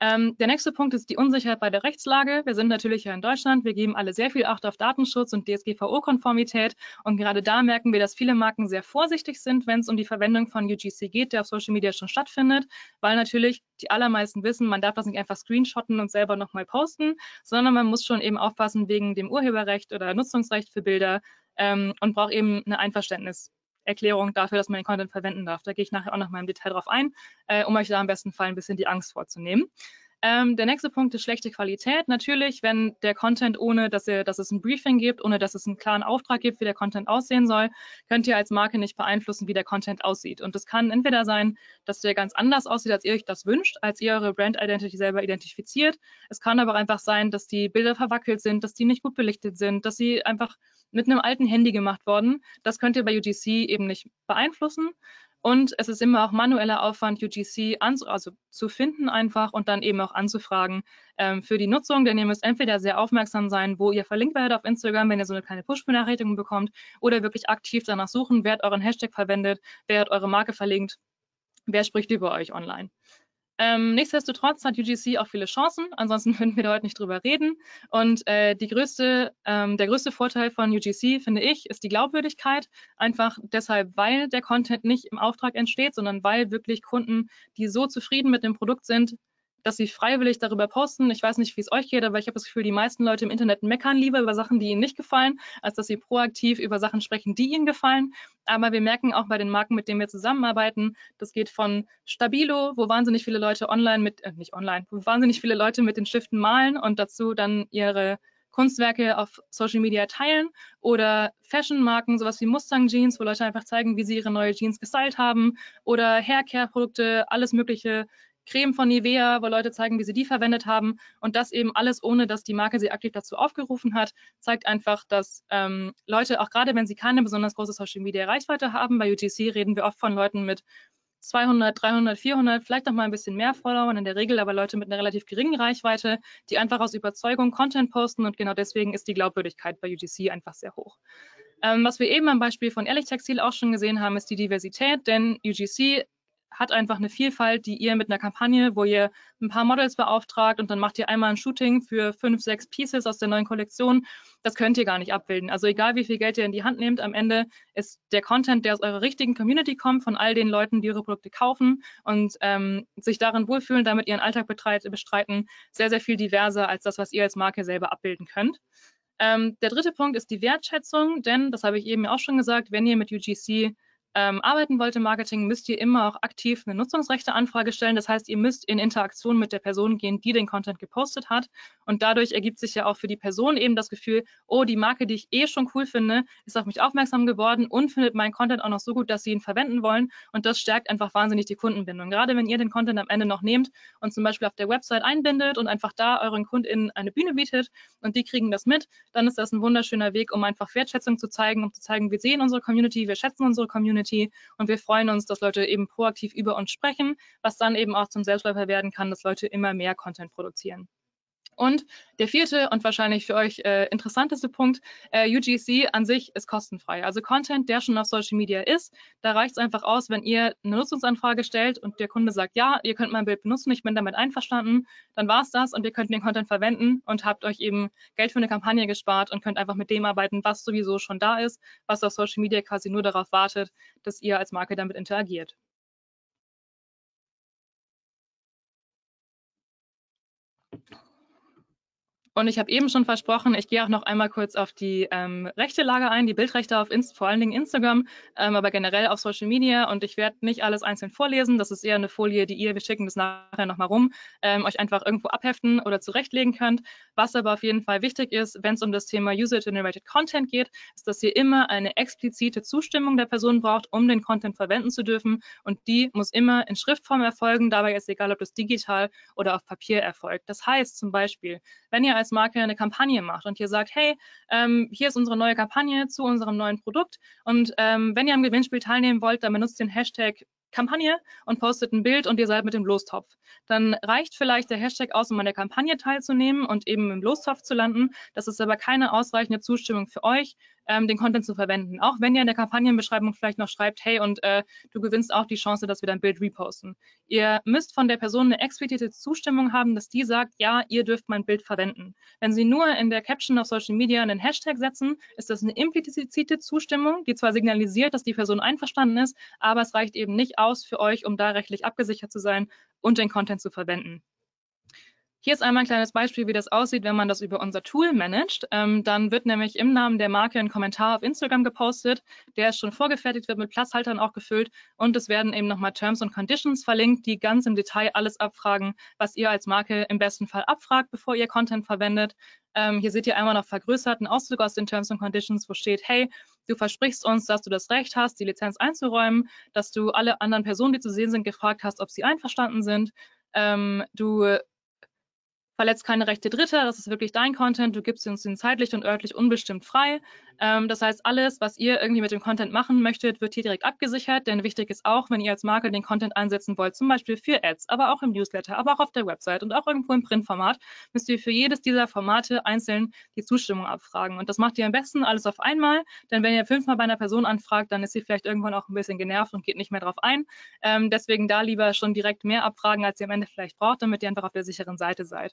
Ähm, der nächste Punkt ist die Unsicherheit bei der Rechtslage. Wir sind natürlich hier in Deutschland. Wir geben alle sehr viel Acht auf Datenschutz und DSGVO-Konformität. Und gerade da merken wir, dass viele Marken sehr vorsichtig sind, wenn es um die Verwendung von UGC geht, der auf Social Media schon stattfindet, weil natürlich die allermeisten wissen, man darf das nicht einfach screenshotten und selber nochmal posten, sondern man muss schon eben aufpassen wegen dem Urheberrecht oder Nutzungsrecht für Bilder ähm, und braucht eben eine Einverständnis Erklärung dafür, dass man den Content verwenden darf. Da gehe ich nachher auch noch mal im Detail drauf ein, äh, um euch da am besten Fall ein bisschen die Angst vorzunehmen. Ähm, der nächste Punkt ist schlechte Qualität. Natürlich, wenn der Content ohne, dass, ihr, dass es ein Briefing gibt, ohne dass es einen klaren Auftrag gibt, wie der Content aussehen soll, könnt ihr als Marke nicht beeinflussen, wie der Content aussieht. Und das kann entweder sein, dass der ganz anders aussieht, als ihr euch das wünscht, als ihr eure Brand Identity selber identifiziert. Es kann aber einfach sein, dass die Bilder verwackelt sind, dass die nicht gut belichtet sind, dass sie einfach mit einem alten Handy gemacht worden. Das könnt ihr bei UGC eben nicht beeinflussen. Und es ist immer auch manueller Aufwand, UGC also zu finden einfach und dann eben auch anzufragen ähm, für die Nutzung. Denn ihr müsst entweder sehr aufmerksam sein, wo ihr verlinkt werdet auf Instagram, wenn ihr so eine kleine Push-Benachrichtigung bekommt, oder wirklich aktiv danach suchen, wer hat euren Hashtag verwendet, wer hat eure Marke verlinkt, wer spricht über euch online. Ähm, nichtsdestotrotz hat UGC auch viele Chancen, ansonsten [laughs] würden wir da heute nicht drüber reden. Und äh, die größte, ähm, der größte Vorteil von UGC, finde ich, ist die Glaubwürdigkeit. Einfach deshalb, weil der Content nicht im Auftrag entsteht, sondern weil wirklich Kunden, die so zufrieden mit dem Produkt sind, dass sie freiwillig darüber posten. Ich weiß nicht, wie es euch geht, aber ich habe das Gefühl, die meisten Leute im Internet meckern lieber über Sachen, die ihnen nicht gefallen, als dass sie proaktiv über Sachen sprechen, die ihnen gefallen. Aber wir merken auch bei den Marken, mit denen wir zusammenarbeiten, das geht von Stabilo, wo wahnsinnig viele Leute online mit, äh, nicht online, wo wahnsinnig viele Leute mit den Stiften malen und dazu dann ihre Kunstwerke auf Social Media teilen oder Fashion-Marken, sowas wie Mustang Jeans, wo Leute einfach zeigen, wie sie ihre neue Jeans gestylt haben oder Haircare-Produkte, alles mögliche Creme von Nivea, wo Leute zeigen, wie sie die verwendet haben. Und das eben alles, ohne dass die Marke sie aktiv dazu aufgerufen hat, zeigt einfach, dass ähm, Leute, auch gerade wenn sie keine besonders große Social Media Reichweite haben, bei UGC reden wir oft von Leuten mit 200, 300, 400, vielleicht noch mal ein bisschen mehr Followern, in der Regel aber Leute mit einer relativ geringen Reichweite, die einfach aus Überzeugung Content posten und genau deswegen ist die Glaubwürdigkeit bei UGC einfach sehr hoch. Ähm, was wir eben am Beispiel von Ehrlich Textil auch schon gesehen haben, ist die Diversität, denn UGC hat einfach eine Vielfalt, die ihr mit einer Kampagne, wo ihr ein paar Models beauftragt und dann macht ihr einmal ein Shooting für fünf, sechs Pieces aus der neuen Kollektion. Das könnt ihr gar nicht abbilden. Also egal, wie viel Geld ihr in die Hand nehmt, am Ende ist der Content, der aus eurer richtigen Community kommt, von all den Leuten, die ihre Produkte kaufen und ähm, sich darin wohlfühlen, damit ihren Alltag bestreiten, sehr, sehr viel diverser als das, was ihr als Marke selber abbilden könnt. Ähm, der dritte Punkt ist die Wertschätzung, denn, das habe ich eben auch schon gesagt, wenn ihr mit UGC ähm, arbeiten wollt im Marketing, müsst ihr immer auch aktiv eine Nutzungsrechteanfrage stellen. Das heißt, ihr müsst in Interaktion mit der Person gehen, die den Content gepostet hat. Und dadurch ergibt sich ja auch für die Person eben das Gefühl, oh, die Marke, die ich eh schon cool finde, ist auf mich aufmerksam geworden und findet meinen Content auch noch so gut, dass sie ihn verwenden wollen. Und das stärkt einfach wahnsinnig die Kundenbindung. Gerade wenn ihr den Content am Ende noch nehmt und zum Beispiel auf der Website einbindet und einfach da euren KundInnen eine Bühne bietet und die kriegen das mit, dann ist das ein wunderschöner Weg, um einfach Wertschätzung zu zeigen, um zu zeigen, wir sehen unsere Community, wir schätzen unsere Community Community und wir freuen uns, dass Leute eben proaktiv über uns sprechen, was dann eben auch zum Selbstläufer werden kann, dass Leute immer mehr Content produzieren. Und der vierte und wahrscheinlich für euch äh, interessanteste Punkt, äh, UGC an sich ist kostenfrei. Also Content, der schon auf Social Media ist, da reicht es einfach aus, wenn ihr eine Nutzungsanfrage stellt und der Kunde sagt, ja, ihr könnt mein Bild benutzen, ich bin damit einverstanden, dann war es das und ihr könnt den Content verwenden und habt euch eben Geld für eine Kampagne gespart und könnt einfach mit dem arbeiten, was sowieso schon da ist, was auf Social Media quasi nur darauf wartet, dass ihr als Marke damit interagiert. Und ich habe eben schon versprochen, ich gehe auch noch einmal kurz auf die ähm, rechte Lage ein, die Bildrechte auf Inst vor allen Dingen Instagram, ähm, aber generell auf Social Media. Und ich werde nicht alles einzeln vorlesen. Das ist eher eine Folie, die ihr, wir schicken das nachher nochmal rum, ähm, euch einfach irgendwo abheften oder zurechtlegen könnt. Was aber auf jeden Fall wichtig ist, wenn es um das Thema User-Generated Content geht, ist, dass ihr immer eine explizite Zustimmung der Person braucht, um den Content verwenden zu dürfen. Und die muss immer in Schriftform erfolgen. Dabei ist egal, ob das digital oder auf Papier erfolgt. Das heißt zum Beispiel, wenn ihr als Marke eine Kampagne macht und ihr sagt, hey, ähm, hier ist unsere neue Kampagne zu unserem neuen Produkt und ähm, wenn ihr am Gewinnspiel teilnehmen wollt, dann benutzt den Hashtag Kampagne und postet ein Bild und ihr seid mit dem Lostopf. Dann reicht vielleicht der Hashtag aus, um an der Kampagne teilzunehmen und eben im Lostopf zu landen. Das ist aber keine ausreichende Zustimmung für euch, ähm, den Content zu verwenden. Auch wenn ihr in der Kampagnenbeschreibung vielleicht noch schreibt, hey, und äh, du gewinnst auch die Chance, dass wir dein Bild reposten. Ihr müsst von der Person eine explizite Zustimmung haben, dass die sagt, ja, ihr dürft mein Bild verwenden. Wenn sie nur in der Caption auf Social Media einen Hashtag setzen, ist das eine implizite Zustimmung, die zwar signalisiert, dass die Person einverstanden ist, aber es reicht eben nicht aus für euch, um da rechtlich abgesichert zu sein und den Content zu verwenden. Hier ist einmal ein kleines Beispiel, wie das aussieht, wenn man das über unser Tool managt. Ähm, dann wird nämlich im Namen der Marke ein Kommentar auf Instagram gepostet, der ist schon vorgefertigt, wird mit Platzhaltern auch gefüllt und es werden eben nochmal Terms und Conditions verlinkt, die ganz im Detail alles abfragen, was ihr als Marke im besten Fall abfragt, bevor ihr Content verwendet. Ähm, hier seht ihr einmal noch vergrößerten Auszug aus den Terms and Conditions, wo steht, hey, du versprichst uns, dass du das Recht hast, die Lizenz einzuräumen, dass du alle anderen Personen, die zu sehen sind, gefragt hast, ob sie einverstanden sind. Ähm, du verletzt keine Rechte Dritter, das ist wirklich dein Content, du gibst uns den zeitlich und örtlich unbestimmt frei. Ähm, das heißt, alles, was ihr irgendwie mit dem Content machen möchtet, wird hier direkt abgesichert, denn wichtig ist auch, wenn ihr als Marke den Content einsetzen wollt, zum Beispiel für Ads, aber auch im Newsletter, aber auch auf der Website und auch irgendwo im Printformat, müsst ihr für jedes dieser Formate einzeln die Zustimmung abfragen. Und das macht ihr am besten alles auf einmal, denn wenn ihr fünfmal bei einer Person anfragt, dann ist sie vielleicht irgendwann auch ein bisschen genervt und geht nicht mehr drauf ein. Ähm, deswegen da lieber schon direkt mehr abfragen, als ihr am Ende vielleicht braucht, damit ihr einfach auf der sicheren Seite seid.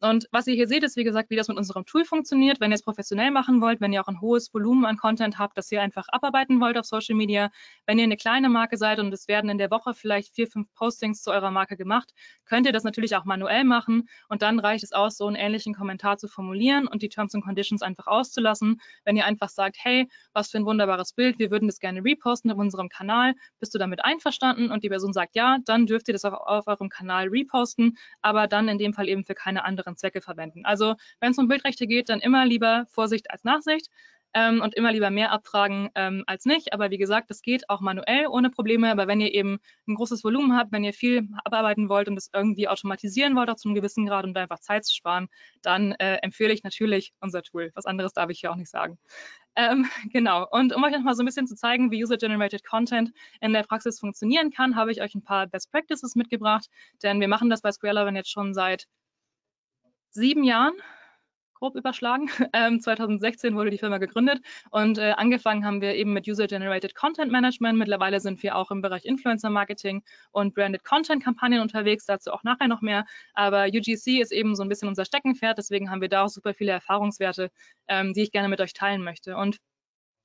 Und was ihr hier seht, ist wie gesagt, wie das mit unserem Tool funktioniert. Wenn ihr es professionell machen wollt, wenn ihr auch ein hohes Volumen an Content habt, das ihr einfach abarbeiten wollt auf Social Media, wenn ihr eine kleine Marke seid und es werden in der Woche vielleicht vier, fünf Postings zu eurer Marke gemacht, könnt ihr das natürlich auch manuell machen und dann reicht es aus, so einen ähnlichen Kommentar zu formulieren und die Terms and Conditions einfach auszulassen. Wenn ihr einfach sagt, hey, was für ein wunderbares Bild, wir würden das gerne reposten auf unserem Kanal, bist du damit einverstanden? Und die Person sagt ja, dann dürft ihr das auch auf eurem Kanal reposten, aber dann in dem Fall eben für keine anderen anderen Zwecke verwenden. Also wenn es um Bildrechte geht, dann immer lieber Vorsicht als Nachsicht ähm, und immer lieber mehr abfragen ähm, als nicht. Aber wie gesagt, das geht auch manuell ohne Probleme. Aber wenn ihr eben ein großes Volumen habt, wenn ihr viel abarbeiten wollt und es irgendwie automatisieren wollt, auch zu einem gewissen Grad, um da einfach Zeit zu sparen, dann äh, empfehle ich natürlich unser Tool. Was anderes darf ich hier auch nicht sagen. Ähm, [laughs] genau. Und um euch nochmal so ein bisschen zu zeigen, wie User-Generated Content in der Praxis funktionieren kann, habe ich euch ein paar Best Practices mitgebracht. Denn wir machen das bei SquareLover jetzt schon seit sieben Jahren, grob überschlagen. [laughs] Ähm, 2016 wurde die Firma gegründet und äh, angefangen haben wir eben mit User-Generated Content Management. Mittlerweile sind wir auch im Bereich Influencer Marketing und Branded Content Kampagnen unterwegs, dazu auch nachher noch mehr. Aber UGC ist eben so ein bisschen unser Steckenpferd, deswegen haben wir da auch super viele Erfahrungswerte, ähm, die ich gerne mit euch teilen möchte. Und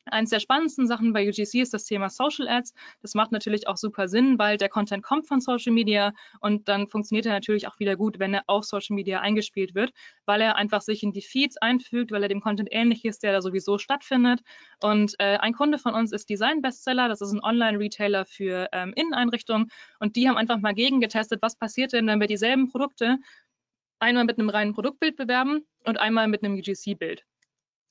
Eines der spannendsten Sachen bei UGC ist das Thema Social Ads. Das macht natürlich auch super Sinn, weil der Content kommt von Social Media und dann funktioniert er natürlich auch wieder gut, wenn er auf Social Media eingespielt wird, weil er einfach sich in die Feeds einfügt, weil er dem Content ähnlich ist, der da sowieso stattfindet. Und äh, ein Kunde von uns ist Design Bestseller. Das ist ein Online-Retailer für ähm, Inneneinrichtungen und die haben einfach mal gegengetestet, was passiert denn, wenn wir dieselben Produkte einmal mit einem reinen Produktbild bewerben und einmal mit einem UGC-Bild.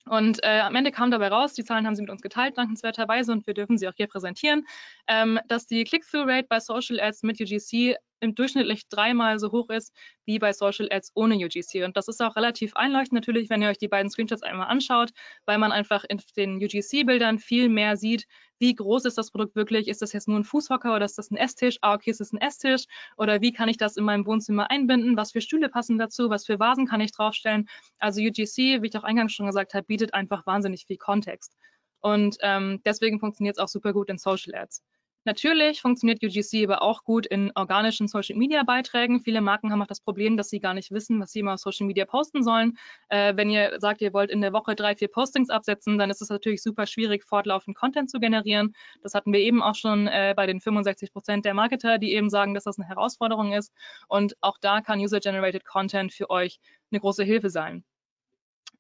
Und äh, am Ende kam dabei raus, die Zahlen haben sie mit uns geteilt, dankenswerterweise, und wir dürfen sie auch hier präsentieren, ähm, dass die Click-Through-Rate bei Social Ads mit UGC im durchschnittlich dreimal so hoch ist wie bei Social Ads ohne UGC. Und das ist auch relativ einleuchtend natürlich, wenn ihr euch die beiden Screenshots einmal anschaut, weil man einfach in den UGC-Bildern viel mehr sieht, wie groß ist das Produkt wirklich? Ist das jetzt nur ein Fußhocker oder ist das ein Esstisch? Ah, okay, ist das ein Esstisch? Oder wie kann ich das in meinem Wohnzimmer einbinden? Was für Stühle passen dazu? Was für Vasen kann ich draufstellen? Also UGC, wie ich auch eingangs schon gesagt habe, bietet einfach wahnsinnig viel Kontext. Und ähm, deswegen funktioniert es auch super gut in Social Ads. Natürlich funktioniert UGC aber auch gut in organischen Social-Media-Beiträgen. Viele Marken haben auch das Problem, dass sie gar nicht wissen, was sie immer auf Social Media posten sollen. Äh, wenn ihr sagt, ihr wollt in der Woche drei, vier Postings absetzen, dann ist es natürlich super schwierig, fortlaufend Content zu generieren. Das hatten wir eben auch schon äh, bei den 65 Prozent der Marketer, die eben sagen, dass das eine Herausforderung ist. Und auch da kann User-Generated Content für euch eine große Hilfe sein.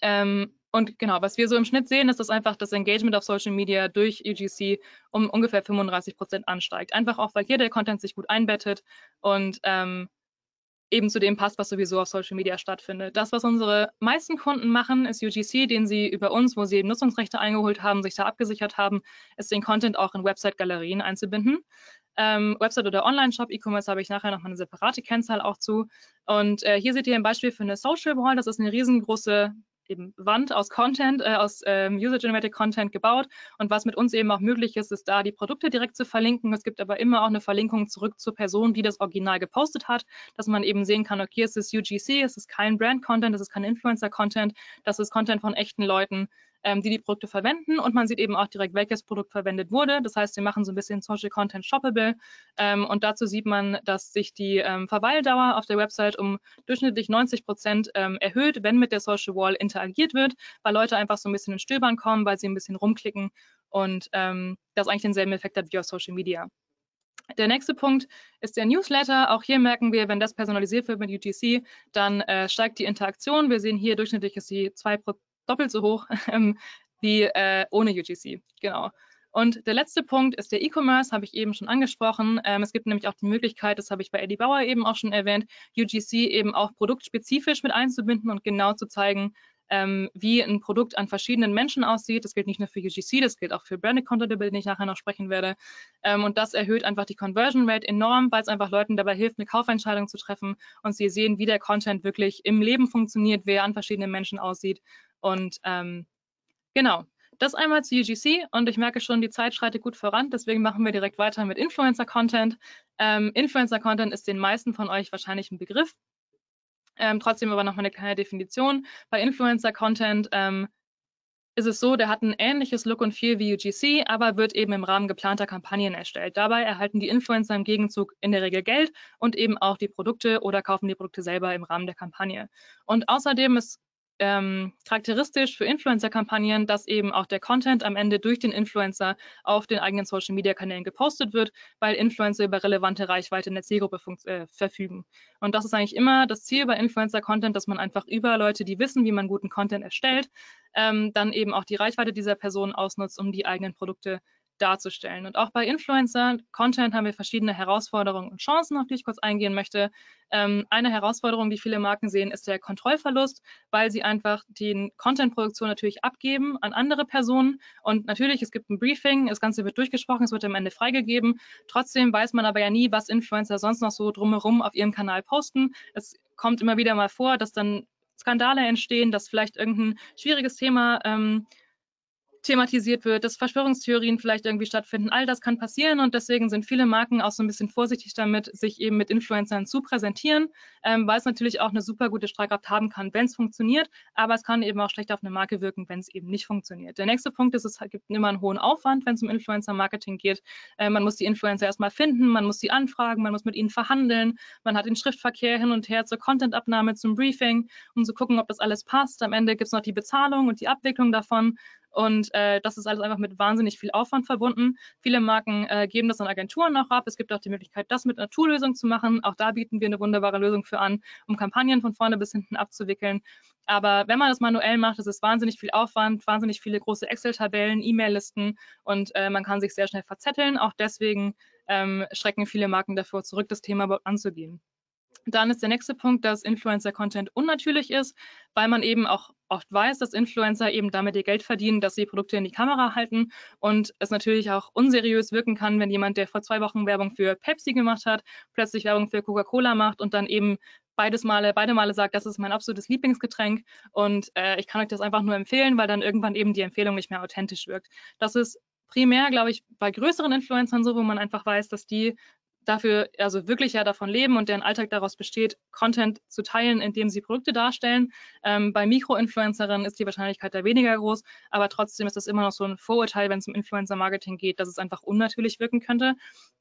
Ähm, und genau, was wir so im Schnitt sehen, ist, dass einfach das Engagement auf Social Media durch UGC um ungefähr 35 Prozent ansteigt. Einfach auch, weil hier der Content sich gut einbettet und ähm, eben zu dem passt, was sowieso auf Social Media stattfindet. Das, was unsere meisten Kunden machen, ist UGC, den sie über uns, wo sie eben Nutzungsrechte eingeholt haben, sich da abgesichert haben, ist den Content auch in Website-Galerien einzubinden. Ähm, Website oder Online-Shop, E-Commerce habe ich nachher noch mal eine separate Kennzahl auch zu. Und äh, hier seht ihr ein Beispiel für eine Social Wall. Das ist eine riesengroße eben Wand aus Content, äh, aus ähm, User-Generated Content gebaut. Und was mit uns eben auch möglich ist, ist da die Produkte direkt zu verlinken. Es gibt aber immer auch eine Verlinkung zurück zur Person, die das Original gepostet hat, dass man eben sehen kann, okay, es ist UGC, es ist kein Brand-Content, es ist kein Influencer-Content, das ist Content von echten Leuten, ähm, die die Produkte verwenden und man sieht eben auch direkt, welches Produkt verwendet wurde. Das heißt, wir machen so ein bisschen Social Content shoppable ähm, und dazu sieht man, dass sich die ähm, Verweildauer auf der Website um durchschnittlich 90 Prozent ähm, erhöht, wenn mit der Social Wall interagiert wird, weil Leute einfach so ein bisschen in Stöbern kommen, weil sie ein bisschen rumklicken und ähm, das eigentlich denselben Effekt hat wie auf Social Media. Der nächste Punkt ist der Newsletter. Auch hier merken wir, wenn das personalisiert wird mit UGC, dann äh, steigt die Interaktion. Wir sehen hier durchschnittlich ist sie zwei, doppelt so hoch [laughs] ähm, wie äh, ohne UGC. Genau. Und der letzte Punkt ist der E-Commerce, habe ich eben schon angesprochen. Ähm, es gibt nämlich auch die Möglichkeit, das habe ich bei Eddie Bauer eben auch schon erwähnt, UGC eben auch produktspezifisch mit einzubinden und genau zu zeigen, ähm, wie ein Produkt an verschiedenen Menschen aussieht. Das gilt nicht nur für UGC, das gilt auch für Branded Content, über den ich nachher noch sprechen werde. Ähm, und das erhöht einfach die Conversion Rate enorm, weil es einfach Leuten dabei hilft, eine Kaufentscheidung zu treffen und sie sehen, wie der Content wirklich im Leben funktioniert, wer an verschiedenen Menschen aussieht. Und ähm, genau, das einmal zu UGC und ich merke schon, die Zeit schreitet gut voran, deswegen machen wir direkt weiter mit Influencer-Content. Ähm, Influencer-Content ist den meisten von euch wahrscheinlich ein Begriff. Ähm, trotzdem aber nochmal eine kleine Definition. Bei Influencer-Content ähm, ist es so, der hat ein ähnliches Look und Feel wie UGC, aber wird eben im Rahmen geplanter Kampagnen erstellt. Dabei erhalten die Influencer im Gegenzug in der Regel Geld und eben auch die Produkte oder kaufen die Produkte selber im Rahmen der Kampagne. Und außerdem ist ähm, charakteristisch für Influencer-Kampagnen, dass eben auch der Content am Ende durch den Influencer auf den eigenen Social-Media-Kanälen gepostet wird, weil Influencer über relevante Reichweite in der Zielgruppe äh, verfügen. Und das ist eigentlich immer das Ziel bei Influencer-Content, dass man einfach über Leute, die wissen, wie man guten Content erstellt, ähm, dann eben auch die Reichweite dieser Person ausnutzt, um die eigenen Produkte darzustellen. Und auch bei Influencer-Content haben wir verschiedene Herausforderungen und Chancen, auf die ich kurz eingehen möchte. Ähm, eine Herausforderung, die viele Marken sehen, ist der Kontrollverlust, weil sie einfach die Content-Produktion natürlich abgeben an andere Personen. Und natürlich, es gibt ein Briefing, das Ganze wird durchgesprochen, es wird am Ende freigegeben. Trotzdem weiß man aber ja nie, was Influencer sonst noch so drumherum auf ihrem Kanal posten. Es kommt immer wieder mal vor, dass dann Skandale entstehen, dass vielleicht irgendein schwieriges Thema ähm, thematisiert wird, dass Verschwörungstheorien vielleicht irgendwie stattfinden. All das kann passieren und deswegen sind viele Marken auch so ein bisschen vorsichtig damit, sich eben mit Influencern zu präsentieren, ähm, weil es natürlich auch eine super gute Strahlkraft haben kann, wenn es funktioniert, aber es kann eben auch schlecht auf eine Marke wirken, wenn es eben nicht funktioniert. Der nächste Punkt ist, es gibt immer einen hohen Aufwand, wenn es um Influencer-Marketing geht. Äh, man muss die Influencer erstmal finden, man muss sie anfragen, man muss mit ihnen verhandeln, man hat den Schriftverkehr hin und her zur Content-Abnahme, zum Briefing, um zu gucken, ob das alles passt. Am Ende gibt es noch die Bezahlung und die Abwicklung davon und äh, das ist alles einfach mit wahnsinnig viel Aufwand verbunden. Viele Marken äh, geben das an Agenturen noch ab. Es gibt auch die Möglichkeit, das mit einer Tool-Lösung zu machen. Auch da bieten wir eine wunderbare Lösung für an, um Kampagnen von vorne bis hinten abzuwickeln. Aber wenn man das manuell macht, ist es wahnsinnig viel Aufwand, wahnsinnig viele große Excel-Tabellen, E-Mail-Listen und äh, man kann sich sehr schnell verzetteln. Auch deswegen ähm, schrecken viele Marken davor zurück, das Thema überhaupt anzugehen. Dann ist der nächste Punkt, dass Influencer-Content unnatürlich ist, weil man eben auch oft weiß, dass Influencer eben damit ihr Geld verdienen, dass sie Produkte in die Kamera halten und es natürlich auch unseriös wirken kann, wenn jemand, der vor zwei Wochen Werbung für Pepsi gemacht hat, plötzlich Werbung für Coca-Cola macht und dann eben beides Male, beide Male sagt, das ist mein absolutes Lieblingsgetränk und äh, ich kann euch das einfach nur empfehlen, weil dann irgendwann eben die Empfehlung nicht mehr authentisch wirkt. Das ist primär, glaube ich, bei größeren Influencern so, wo man einfach weiß, dass die dafür also wirklich ja davon leben und deren Alltag daraus besteht, Content zu teilen, indem sie Produkte darstellen. Ähm, bei Mikroinfluencerinnen ist die Wahrscheinlichkeit da weniger groß, aber trotzdem ist das immer noch so ein Vorurteil, wenn es um Influencer-Marketing geht, dass es einfach unnatürlich wirken könnte.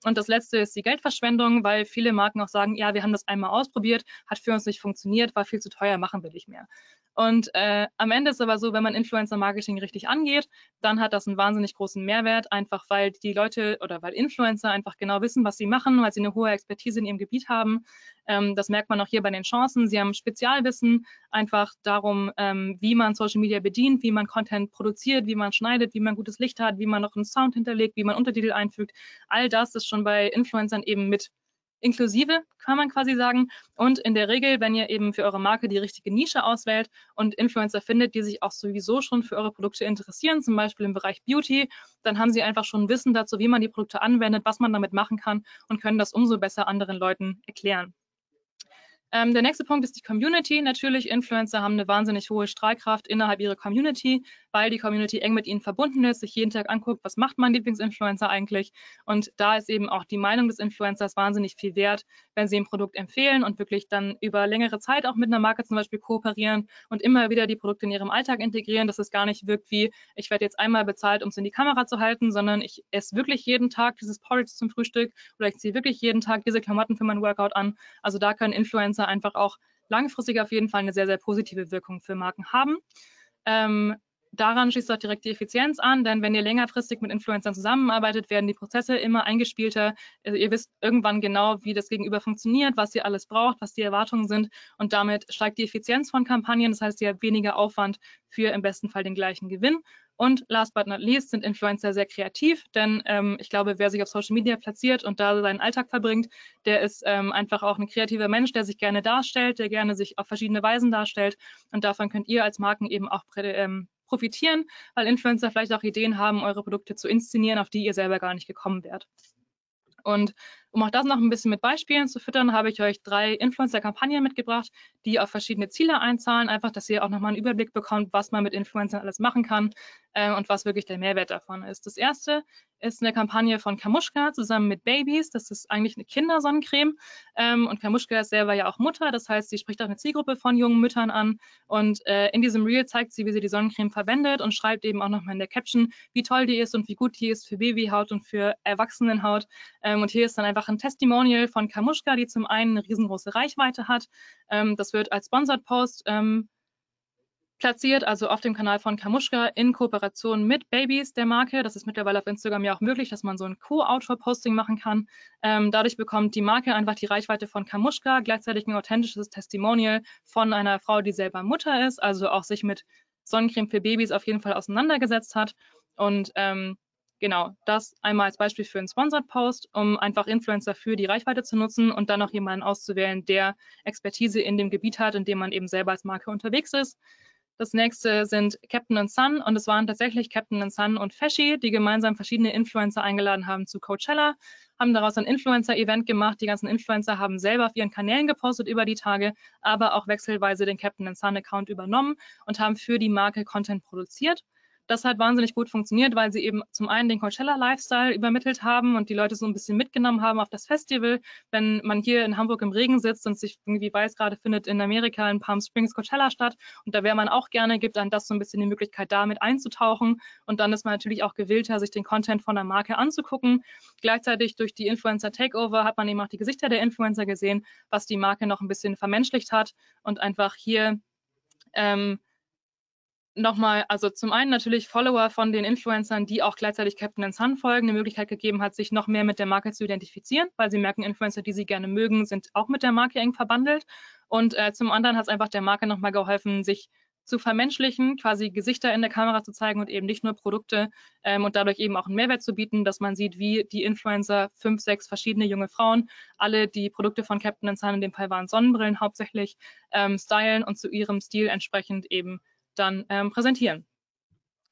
Und das letzte ist die Geldverschwendung, weil viele Marken auch sagen, ja, wir haben das einmal ausprobiert, hat für uns nicht funktioniert, war viel zu teuer, machen wir nicht mehr. Und äh, am Ende ist aber so, wenn man Influencer-Marketing richtig angeht, dann hat das einen wahnsinnig großen Mehrwert, einfach weil die Leute oder weil Influencer einfach genau wissen, was sie machen, weil sie eine hohe Expertise in ihrem Gebiet haben. Ähm, das merkt man auch hier bei den Chancen. Sie haben Spezialwissen einfach darum, ähm, wie man Social Media bedient, wie man Content produziert, wie man schneidet, wie man gutes Licht hat, wie man noch einen Sound hinterlegt, wie man Untertitel einfügt. All das ist schon bei Influencern eben mit inklusive, kann man quasi sagen. Und in der Regel, wenn ihr eben für eure Marke die richtige Nische auswählt und Influencer findet, die sich auch sowieso schon für eure Produkte interessieren, zum Beispiel im Bereich Beauty, dann haben sie einfach schon Wissen dazu, wie man die Produkte anwendet, was man damit machen kann und können das umso besser anderen Leuten erklären. Ähm, der nächste Punkt ist die Community. Natürlich, Influencer haben eine wahnsinnig hohe Strahlkraft innerhalb ihrer Community, weil die Community eng mit ihnen verbunden ist, sich jeden Tag anguckt, was macht mein Lieblingsinfluencer eigentlich. Und da ist eben auch die Meinung des Influencers wahnsinnig viel wert, wenn sie ein Produkt empfehlen und wirklich dann über längere Zeit auch mit einer Marke zum Beispiel kooperieren und immer wieder die Produkte in ihrem Alltag integrieren, dass es gar nicht wirkt wie, ich werde jetzt einmal bezahlt, um es in die Kamera zu halten, sondern ich esse wirklich jeden Tag dieses Porridge zum Frühstück oder ich ziehe wirklich jeden Tag diese Klamotten für mein Workout an. Also da können Influencer Influencer einfach auch langfristig auf jeden Fall eine sehr, sehr positive Wirkung für Marken haben. Ähm, daran schließt auch direkt die Effizienz an, denn wenn ihr längerfristig mit Influencern zusammenarbeitet, werden die Prozesse immer eingespielter. Also ihr wisst irgendwann genau, wie das Gegenüber funktioniert, was ihr alles braucht, was die Erwartungen sind und damit steigt die Effizienz von Kampagnen. Das heißt, ihr habt weniger Aufwand für im besten Fall den gleichen Gewinn Und last but not least sind Influencer sehr kreativ, denn ähm, ich glaube, wer sich auf Social Media platziert und da seinen Alltag verbringt, der ist ähm, einfach auch ein kreativer Mensch, der sich gerne darstellt, der gerne sich auf verschiedene Weisen darstellt. Und davon könnt ihr als Marken eben auch ähm, profitieren, weil Influencer vielleicht auch Ideen haben, eure Produkte zu inszenieren, auf die ihr selber gar nicht gekommen wärt. Und um auch das noch ein bisschen mit Beispielen zu füttern, habe ich euch drei Influencer-Kampagnen mitgebracht, die auf verschiedene Ziele einzahlen, einfach, dass ihr auch nochmal einen Überblick bekommt, was man mit Influencern alles machen kann äh, und was wirklich der Mehrwert davon ist. Das erste ist eine Kampagne von Kamuschka zusammen mit Babies. Das ist eigentlich eine Kindersonnencreme. Ähm, und Kamuschka ist selber ja auch Mutter. Das heißt, sie spricht auch eine Zielgruppe von jungen Müttern an. Und äh, in diesem Reel zeigt sie, wie sie die Sonnencreme verwendet und schreibt eben auch nochmal in der Caption, wie toll die ist und wie gut die ist für Babyhaut und für Erwachsenenhaut. Ähm, und hier ist dann einfach ein Testimonial von Kamuschka, die zum einen eine riesengroße Reichweite hat. Ähm, das wird als Sponsored Post ähm, platziert, also auf dem Kanal von Kamuschka in Kooperation mit Babies der Marke. Das ist mittlerweile auf Instagram ja auch möglich, dass man so ein Co-Autor-Posting machen kann. Ähm, dadurch bekommt die Marke einfach die Reichweite von Kamuschka, gleichzeitig ein authentisches Testimonial von einer Frau, die selber Mutter ist, also auch sich mit Sonnencreme für Babys auf jeden Fall auseinandergesetzt hat. Und ähm, genau, das einmal als Beispiel für einen Sponsored Post, um einfach Influencer für die Reichweite zu nutzen und dann noch jemanden auszuwählen, der Expertise in dem Gebiet hat, in dem man eben selber als Marke unterwegs ist. Das nächste sind Captain and Sun und es waren tatsächlich Captain and Sun und Feschi, die gemeinsam verschiedene Influencer eingeladen haben zu Coachella, haben daraus ein Influencer-Event gemacht. Die ganzen Influencer haben selber auf ihren Kanälen gepostet über die Tage, aber auch wechselweise den Captain and Sun Account übernommen und haben für die Marke Content produziert. Das hat wahnsinnig gut funktioniert, weil sie eben zum einen den Coachella-Lifestyle übermittelt haben und die Leute so ein bisschen mitgenommen haben auf das Festival. Wenn man hier in Hamburg im Regen sitzt und sich irgendwie weiß, gerade findet in Amerika in Palm Springs Coachella statt und da wäre man auch gerne, gibt dann das so ein bisschen die Möglichkeit, damit einzutauchen und dann ist man natürlich auch gewillter, sich den Content von der Marke anzugucken. Gleichzeitig durch die Influencer Takeover hat man eben auch die Gesichter der Influencer gesehen, was die Marke noch ein bisschen vermenschlicht hat und einfach hier ähm, nochmal, also zum einen natürlich Follower von den Influencern, die auch gleichzeitig Captain Sun folgen, eine Möglichkeit gegeben hat, sich noch mehr mit der Marke zu identifizieren, weil sie merken, Influencer, die sie gerne mögen, sind auch mit der Marke eng verbandelt. Und äh, zum anderen hat es einfach der Marke nochmal geholfen, sich zu vermenschlichen, quasi Gesichter in der Kamera zu zeigen und eben nicht nur Produkte ähm, und dadurch eben auch einen Mehrwert zu bieten, dass man sieht, wie die Influencer, fünf, sechs verschiedene junge Frauen, alle die Produkte von Captain Sun, in dem Fall waren Sonnenbrillen hauptsächlich, ähm, stylen und zu ihrem Stil entsprechend eben dann ähm, präsentieren.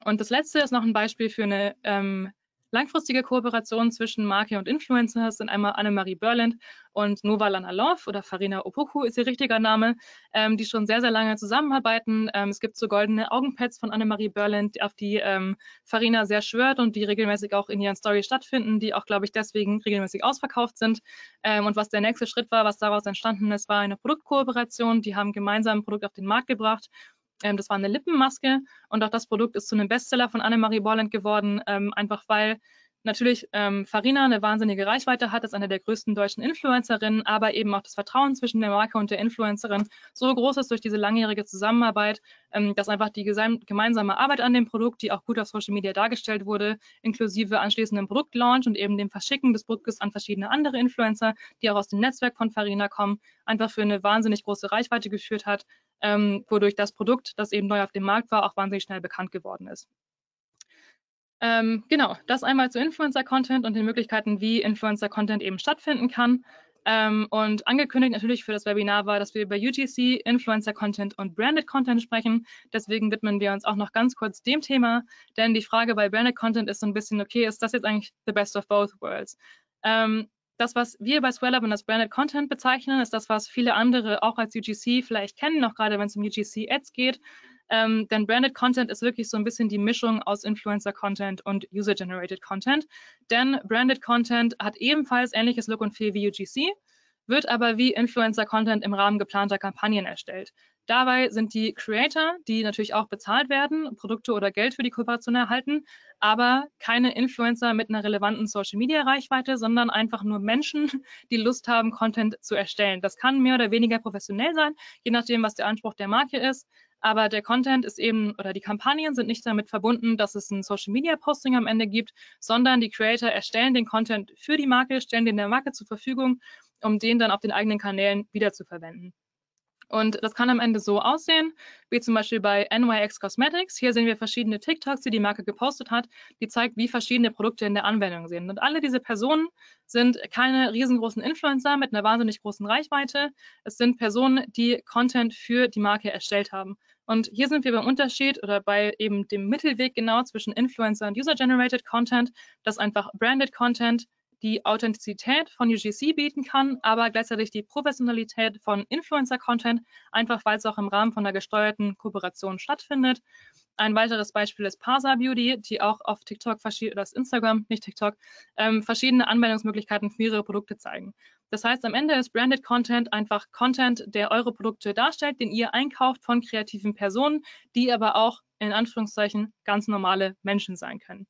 Und das letzte ist noch ein Beispiel für eine ähm, langfristige Kooperation zwischen Marke und Influencer. Sind einmal Annemarie Berland und Nova Lanalov oder Farina Opoku ist ihr richtiger Name, ähm, die schon sehr, sehr lange zusammenarbeiten. Ähm, es gibt so goldene Augenpads von Annemarie Berland, auf die ähm, Farina sehr schwört und die regelmäßig auch in ihren Stories stattfinden, die auch, glaube ich, deswegen regelmäßig ausverkauft sind. Ähm, und was der nächste Schritt war, was daraus entstanden ist, war eine Produktkooperation. Die haben gemeinsam ein Produkt auf den Markt gebracht ähm, das war eine Lippenmaske und auch das Produkt ist zu einem Bestseller von Annemarie Borland geworden, ähm, einfach weil natürlich ähm, Farina eine wahnsinnige Reichweite hat, ist eine der größten deutschen Influencerinnen, aber eben auch das Vertrauen zwischen der Marke und der Influencerin so groß ist durch diese langjährige Zusammenarbeit, ähm, dass einfach die gemeinsame Arbeit an dem Produkt, die auch gut auf Social Media dargestellt wurde, inklusive anschließendem Produktlaunch und eben dem Verschicken des Produktes an verschiedene andere Influencer, die auch aus dem Netzwerk von Farina kommen, einfach für eine wahnsinnig große Reichweite geführt hat, ähm, wodurch das Produkt, das eben neu auf dem Markt war, auch wahnsinnig schnell bekannt geworden ist. Ähm, genau, das einmal zu Influencer-Content und den Möglichkeiten, wie Influencer-Content eben stattfinden kann. Ähm, und angekündigt natürlich für das Webinar war, dass wir über UGC, Influencer-Content und Branded-Content sprechen. Deswegen widmen wir uns auch noch ganz kurz dem Thema, denn die Frage bei Branded-Content ist so ein bisschen, okay, ist das jetzt eigentlich the best of both worlds? Ähm, das, was wir bei SwellUp als Branded Content bezeichnen, ist das, was viele andere auch als UGC vielleicht kennen, auch gerade wenn es um UGC Ads geht. Ähm, denn Branded Content ist wirklich so ein bisschen die Mischung aus Influencer Content und User Generated Content. Denn Branded Content hat ebenfalls ähnliches Look und Feel wie UGC, wird aber wie Influencer Content im Rahmen geplanter Kampagnen erstellt. Dabei sind die Creator, die natürlich auch bezahlt werden, Produkte oder Geld für die Kooperation erhalten, aber keine Influencer mit einer relevanten Social-Media-Reichweite, sondern einfach nur Menschen, [laughs] die Lust haben, Content zu erstellen. Das kann mehr oder weniger professionell sein, je nachdem, was der Anspruch der Marke ist. Aber der Content ist eben oder die Kampagnen sind nicht damit verbunden, dass es ein Social Media Posting am Ende gibt, sondern die Creator erstellen den Content für die Marke, stellen den der Marke zur Verfügung, um den dann auf den eigenen Kanälen wiederzuverwenden. Und das kann am Ende so aussehen, wie zum Beispiel bei NYX Cosmetics. Hier sehen wir verschiedene TikToks, die die Marke gepostet hat, die zeigt, wie verschiedene Produkte in der Anwendung sind. Und alle diese Personen sind keine riesengroßen Influencer mit einer wahnsinnig großen Reichweite. Es sind Personen, die Content für die Marke erstellt haben. Und hier sind wir beim Unterschied oder bei eben dem Mittelweg genau zwischen Influencer und User-Generated Content, dass einfach Branded Content die Authentizität von UGC bieten kann, aber gleichzeitig die Professionalität von Influencer-Content, einfach weil es auch im Rahmen von einer gesteuerten Kooperation stattfindet. Ein weiteres Beispiel ist Parsa Beauty, die auch auf TikTok, das Instagram, nicht TikTok, ähm, verschiedene Anwendungsmöglichkeiten für ihre Produkte zeigen. Das heißt, am Ende ist Branded Content einfach Content, der eure Produkte darstellt, den ihr einkauft von kreativen Personen, die aber auch in Anführungszeichen ganz normale Menschen sein können.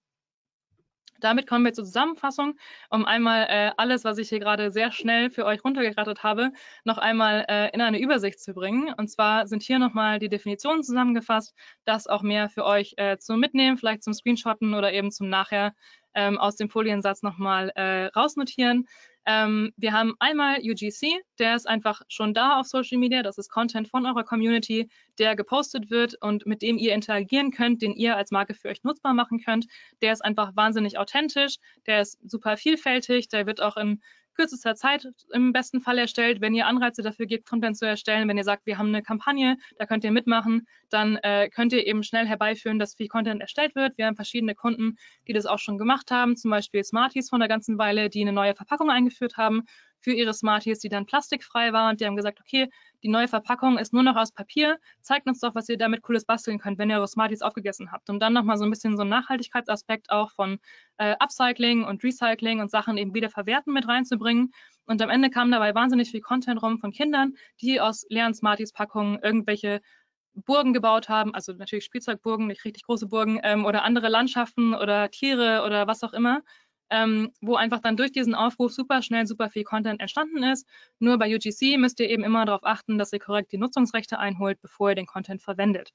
Damit kommen wir zur Zusammenfassung, um einmal äh, alles, was ich hier gerade sehr schnell für euch runtergerattert habe, noch einmal äh, in eine Übersicht zu bringen. Und zwar sind hier nochmal die Definitionen zusammengefasst, das auch mehr für euch äh, zum Mitnehmen, vielleicht zum Screenshotten oder eben zum Nachher ähm, aus dem Foliensatz nochmal äh, rausnotieren. Ähm, wir haben einmal UGC, der ist einfach schon da auf Social Media. Das ist Content von eurer Community, der gepostet wird und mit dem ihr interagieren könnt, den ihr als Marke für euch nutzbar machen könnt. Der ist einfach wahnsinnig authentisch, der ist super vielfältig, der wird auch in kürzester Zeit im besten Fall erstellt. Wenn ihr Anreize dafür gebt, Content zu erstellen, wenn ihr sagt, wir haben eine Kampagne, da könnt ihr mitmachen, dann äh, könnt ihr eben schnell herbeiführen, dass viel Content erstellt wird. Wir haben verschiedene Kunden, die das auch schon gemacht haben, zum Beispiel Smarties von der ganzen Weile, die eine neue Verpackung eingeführt haben für ihre Smarties, die dann plastikfrei war und die haben gesagt, okay, die neue Verpackung ist nur noch aus Papier, zeigt uns doch, was ihr damit cooles basteln könnt, wenn ihr eure Smarties aufgegessen habt. Und dann nochmal so ein bisschen so ein Nachhaltigkeitsaspekt auch von äh, Upcycling und Recycling und Sachen eben wieder verwerten mit reinzubringen. Und am Ende kam dabei wahnsinnig viel Content rum von Kindern, die aus leeren Smarties-Packungen irgendwelche Burgen gebaut haben, also natürlich Spielzeugburgen, nicht richtig große Burgen, ähm, oder andere Landschaften oder Tiere oder was auch immer ähm, wo einfach dann durch diesen Aufruf super schnell super viel Content entstanden ist. Nur bei UGC müsst ihr eben immer darauf achten, dass ihr korrekt die Nutzungsrechte einholt, bevor ihr den Content verwendet.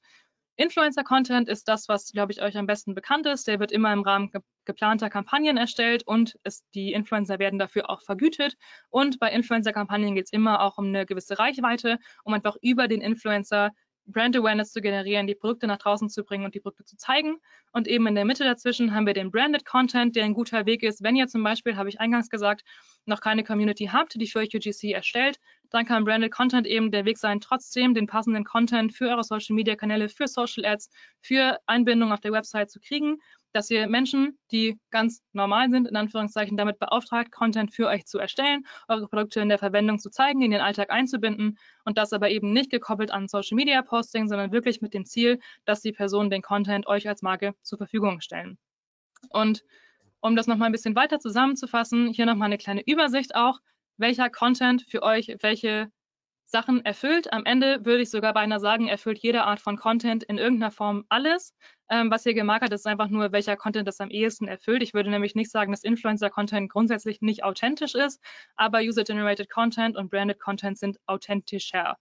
Influencer-Content ist das, was, glaube ich, euch am besten bekannt ist. Der wird immer im Rahmen ge geplanter Kampagnen erstellt und es, die Influencer werden dafür auch vergütet. Und bei Influencer-Kampagnen geht es immer auch um eine gewisse Reichweite, um einfach über den Influencer Brand Awareness zu generieren, die Produkte nach draußen zu bringen und die Produkte zu zeigen. Und eben in der Mitte dazwischen haben wir den Branded Content, der ein guter Weg ist. Wenn ihr zum Beispiel, habe ich eingangs gesagt, noch keine Community habt, die für euch UGC erstellt, dann kann Branded Content eben der Weg sein, trotzdem den passenden Content für eure Social Media Kanäle, für Social Ads, für Einbindung auf der Website zu kriegen dass ihr Menschen, die ganz normal sind, in Anführungszeichen, damit beauftragt, Content für euch zu erstellen, eure Produkte in der Verwendung zu zeigen, in den Alltag einzubinden und das aber eben nicht gekoppelt an Social Media Posting, sondern wirklich mit dem Ziel, dass die Personen den Content euch als Marke zur Verfügung stellen. Und um das nochmal ein bisschen weiter zusammenzufassen, hier nochmal eine kleine Übersicht auch, welcher Content für euch welche Sachen erfüllt. Am Ende würde ich sogar beinahe sagen, erfüllt jede Art von Content in irgendeiner Form alles. Ähm, was hier gemarkert ist, ist einfach nur, welcher Content das am ehesten erfüllt. Ich würde nämlich nicht sagen, dass Influencer-Content grundsätzlich nicht authentisch ist, aber User-Generated Content und Branded Content sind authentischer.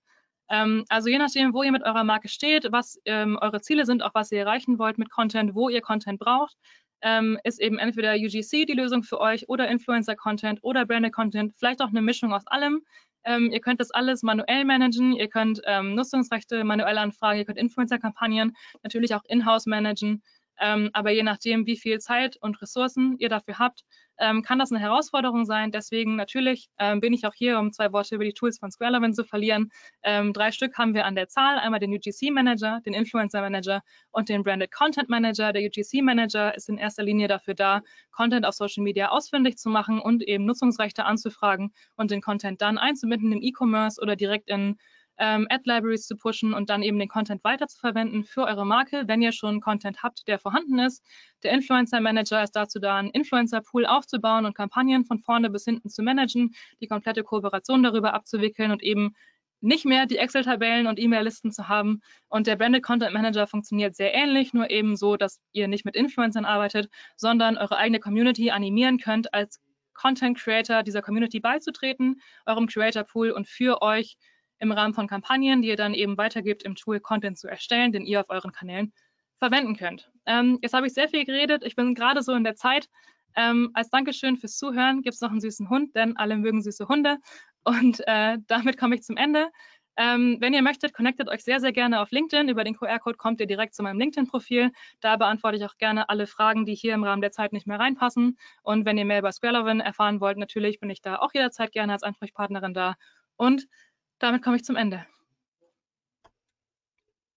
Ähm, also je nachdem, wo ihr mit eurer Marke steht, was ähm, eure Ziele sind, auch was ihr erreichen wollt mit Content, wo ihr Content braucht, ähm, ist eben entweder UGC die Lösung für euch oder Influencer-Content oder Branded Content, vielleicht auch eine Mischung aus allem. Ähm, ihr könnt das alles manuell managen, ihr könnt ähm, Nutzungsrechte manuell anfragen, ihr könnt Influencer-Kampagnen natürlich auch in-house managen. Ähm, aber je nachdem, wie viel Zeit und Ressourcen ihr dafür habt, ähm, kann das eine Herausforderung sein. Deswegen natürlich ähm, bin ich auch hier, um zwei Worte über die Tools von SquareLevin zu verlieren. Ähm, drei Stück haben wir an der Zahl. Einmal den UGC Manager, den Influencer Manager und den Branded Content Manager. Der UGC Manager ist in erster Linie dafür da, Content auf Social Media ausfindig zu machen und eben Nutzungsrechte anzufragen und den Content dann einzubinden im E-Commerce oder direkt in ähm, Ad-Libraries zu pushen und dann eben den Content weiterzuverwenden für eure Marke, wenn ihr schon Content habt, der vorhanden ist. Der Influencer Manager ist dazu da, einen Influencer-Pool aufzubauen und Kampagnen von vorne bis hinten zu managen, die komplette Kooperation darüber abzuwickeln und eben nicht mehr die Excel-Tabellen und E-Mail-Listen zu haben. Und der Branded Content Manager funktioniert sehr ähnlich, nur eben so, dass ihr nicht mit Influencern arbeitet, sondern eure eigene Community animieren könnt, als Content Creator dieser Community beizutreten, eurem Creator Pool und für euch im Rahmen von Kampagnen, die ihr dann eben weitergibt, im Tool Content zu erstellen, den ihr auf euren Kanälen verwenden könnt. Ähm, jetzt habe ich sehr viel geredet. Ich bin gerade so in der Zeit. Ähm, als Dankeschön fürs Zuhören gibt es noch einen süßen Hund, denn alle mögen süße Hunde. Und äh, damit komme ich zum Ende. Ähm, wenn ihr möchtet, connectet euch sehr, sehr gerne auf LinkedIn. Über den QR-Code kommt ihr direkt zu meinem LinkedIn-Profil. Da beantworte ich auch gerne alle Fragen, die hier im Rahmen der Zeit nicht mehr reinpassen. Und wenn ihr mehr über Squarelovin erfahren wollt, natürlich bin ich da auch jederzeit gerne als Ansprechpartnerin da. Und damit komme ich zum Ende.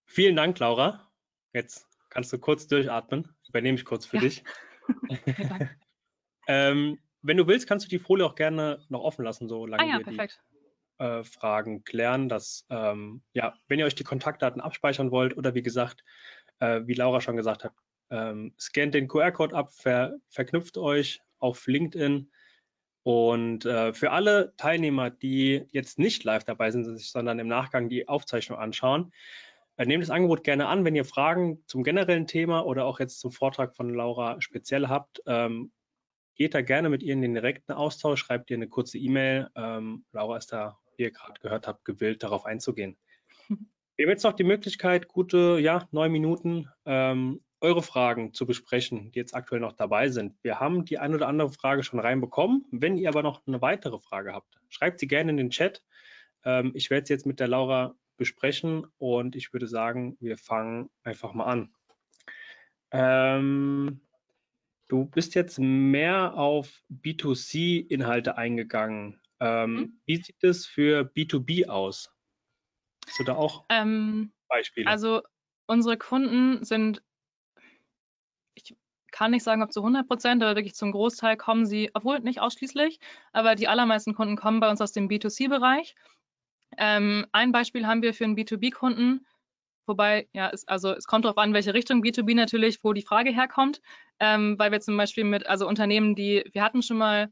Vielen Dank, Laura. Jetzt kannst du kurz durchatmen. Übernehme ich kurz für ja. dich. [laughs] [laughs] ähm, wenn du willst, kannst du die Folie auch gerne noch offen lassen, solange ah, ja, wir perfekt. die äh, Fragen klären. Dass, ähm, ja, wenn ihr euch die Kontaktdaten abspeichern wollt oder wie gesagt, äh, wie Laura schon gesagt hat, ähm, scannt den QR-Code ab, ver verknüpft euch auf LinkedIn. Und äh, für alle Teilnehmer, die jetzt nicht live dabei sind, sondern im Nachgang die Aufzeichnung anschauen, äh, nehmt das Angebot gerne an. Wenn ihr Fragen zum generellen Thema oder auch jetzt zum Vortrag von Laura speziell habt, ähm, geht da gerne mit ihr in den direkten Austausch, schreibt ihr eine kurze E-Mail. Ähm, Laura ist da, wie ihr gerade gehört habt, gewillt, darauf einzugehen. [laughs] Wir haben jetzt noch die Möglichkeit, gute ja, neun Minuten ähm, eure Fragen zu besprechen, die jetzt aktuell noch dabei sind. Wir haben die ein oder andere Frage schon reinbekommen. Wenn ihr aber noch eine weitere Frage habt, schreibt sie gerne in den Chat. Ähm, ich werde es jetzt mit der Laura besprechen und ich würde sagen, wir fangen einfach mal an. Ähm, du bist jetzt mehr auf B2C-Inhalte eingegangen. Ähm, mhm. Wie sieht es für B2B aus? Hast du da auch ähm, Beispiele? Also unsere Kunden sind, kann nicht sagen, ob zu 100 Prozent, aber wirklich zum Großteil kommen sie, obwohl nicht ausschließlich, aber die allermeisten Kunden kommen bei uns aus dem B2C-Bereich. Ähm, ein Beispiel haben wir für einen B2B-Kunden, wobei, ja, es, also es kommt darauf an, welche Richtung B2B natürlich, wo die Frage herkommt, ähm, weil wir zum Beispiel mit, also Unternehmen, die, wir hatten schon mal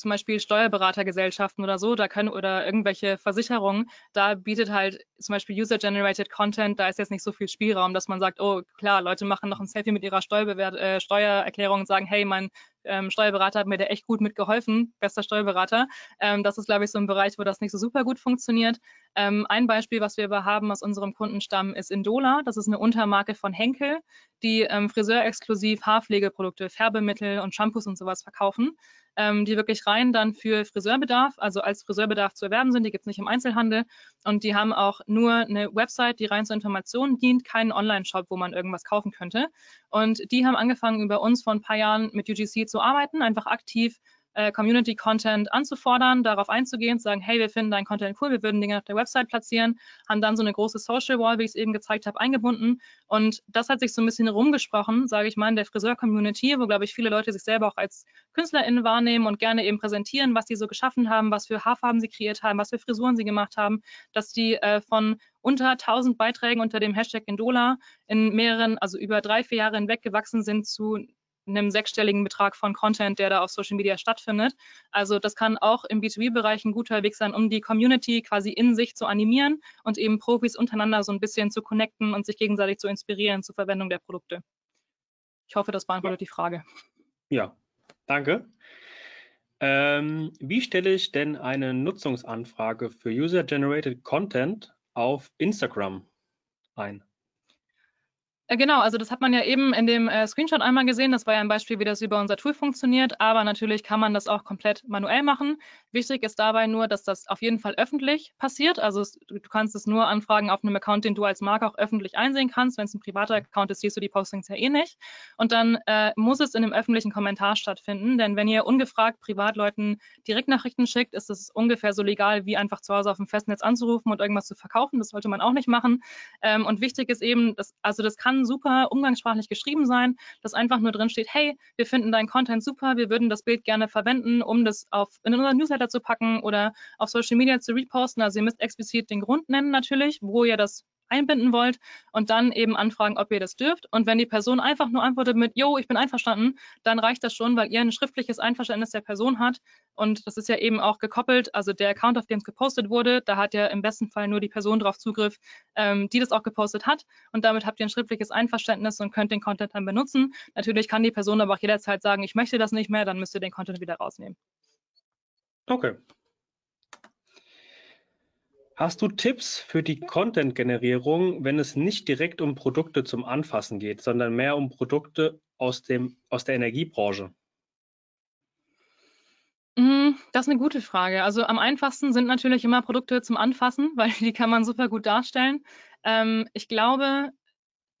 zum Beispiel Steuerberatergesellschaften oder so, da können oder irgendwelche Versicherungen, da bietet halt zum Beispiel User-Generated Content, da ist jetzt nicht so viel Spielraum, dass man sagt, oh klar, Leute machen noch ein Selfie mit ihrer Steuerbewert äh, Steuererklärung und sagen, hey, mein ähm, Steuerberater hat mir da echt gut mitgeholfen, bester Steuerberater. Ähm, das ist, glaube ich, so ein Bereich, wo das nicht so super gut funktioniert. Ähm, ein Beispiel, was wir aber haben aus unserem Kundenstamm, ist Indola. Das ist eine Untermarke von Henkel, die ähm, friseurexklusiv Haarpflegeprodukte, Färbemittel und Shampoos und sowas verkaufen ähm, die wirklich rein dann für Friseurbedarf, also als Friseurbedarf zu erwerben sind. Die gibt es nicht im Einzelhandel. Und die haben auch nur eine Website, die rein zur Information dient, keinen Online-Shop, wo man irgendwas kaufen könnte. Und die haben angefangen, über uns vor ein paar Jahren mit UGC zu arbeiten, einfach aktiv äh, Community-Content anzufordern, darauf einzugehen, zu sagen, hey, wir finden deinen Content cool, wir würden Dinge auf der Website platzieren, haben dann so eine große Social Wall, wie ich es eben gezeigt habe, eingebunden. Und das hat sich so ein bisschen rumgesprochen, sage ich mal, in der Friseur-Community, wo, glaube ich, viele Leute sich selber auch als KünstlerInnen wahrnehmen und gerne eben präsentieren, was sie so geschaffen haben, was für Haarfarben sie kreiert haben, was für Frisuren sie gemacht haben, dass die äh, von unter 1000 Beiträgen unter dem Hashtag Indola in mehreren, also über drei, vier Jahre hinweg gewachsen sind zu einem sechsstelligen Betrag von Content, der da auf Social Media stattfindet. Also das kann auch im B2B-Bereich ein guter Weg sein, um die Community quasi in sich zu animieren und eben Profis untereinander so ein bisschen zu connecten und sich gegenseitig zu inspirieren zur Verwendung der Produkte. Ich hoffe, das beantwortet die Frage. Ja, danke. Ähm, wie stelle ich denn eine Nutzungsanfrage für User-Generated Content auf Instagram ein? Äh, genau, also das hat man ja eben in dem äh, Screenshot einmal gesehen. Das war ja ein Beispiel, wie das über unser Tool funktioniert. Aber natürlich kann man das auch komplett manuell machen. Wichtig ist dabei nur, dass das auf jeden Fall öffentlich passiert. Also es, du kannst es nur anfragen auf einem Account, den du als Marke auch öffentlich einsehen kannst. Wenn es ein privater Account ist, siehst du die Postings ja eh nicht. Und dann äh, muss es in einem öffentlichen Kommentar stattfinden. Denn wenn ihr ungefragt Privatleuten Direktnachrichten schickt, ist es ungefähr so legal, wie einfach zu Hause auf dem Festnetz anzurufen und irgendwas zu verkaufen. Das sollte man auch nicht machen. Ähm, und wichtig ist eben, dass, also das kann super umgangssprachlich geschrieben sein, dass einfach nur drin steht, hey, wir finden deinen Content super, wir würden das Bild gerne verwenden, um das auf, in unseren Newsletter zu packen oder auf Social Media zu reposten. Also ihr müsst explizit den Grund nennen natürlich, wo ihr das einbinden wollt und dann eben anfragen, ob ihr das dürft. Und wenn die Person einfach nur antwortet mit, yo, ich bin einverstanden, dann reicht das schon, weil ihr ein schriftliches Einverständnis der Person hat. Und das ist ja eben auch gekoppelt, also der Account, auf dem es gepostet wurde, da hat ja im besten Fall nur die Person drauf Zugriff, ähm, die das auch gepostet hat. Und damit habt ihr ein schriftliches Einverständnis und könnt den Content dann benutzen. Natürlich kann die Person aber auch jederzeit sagen, ich möchte das nicht mehr, dann müsst ihr den Content wieder rausnehmen. Okay, Hast du Tipps für die Content-Generierung, wenn es nicht direkt um Produkte zum Anfassen geht, sondern mehr um Produkte aus, dem, aus der Energiebranche? Mhm. Das ist eine gute Frage. Also am einfachsten sind natürlich immer Produkte zum Anfassen, [laughs] weil die kann man super gut darstellen. Ähm, ich glaube,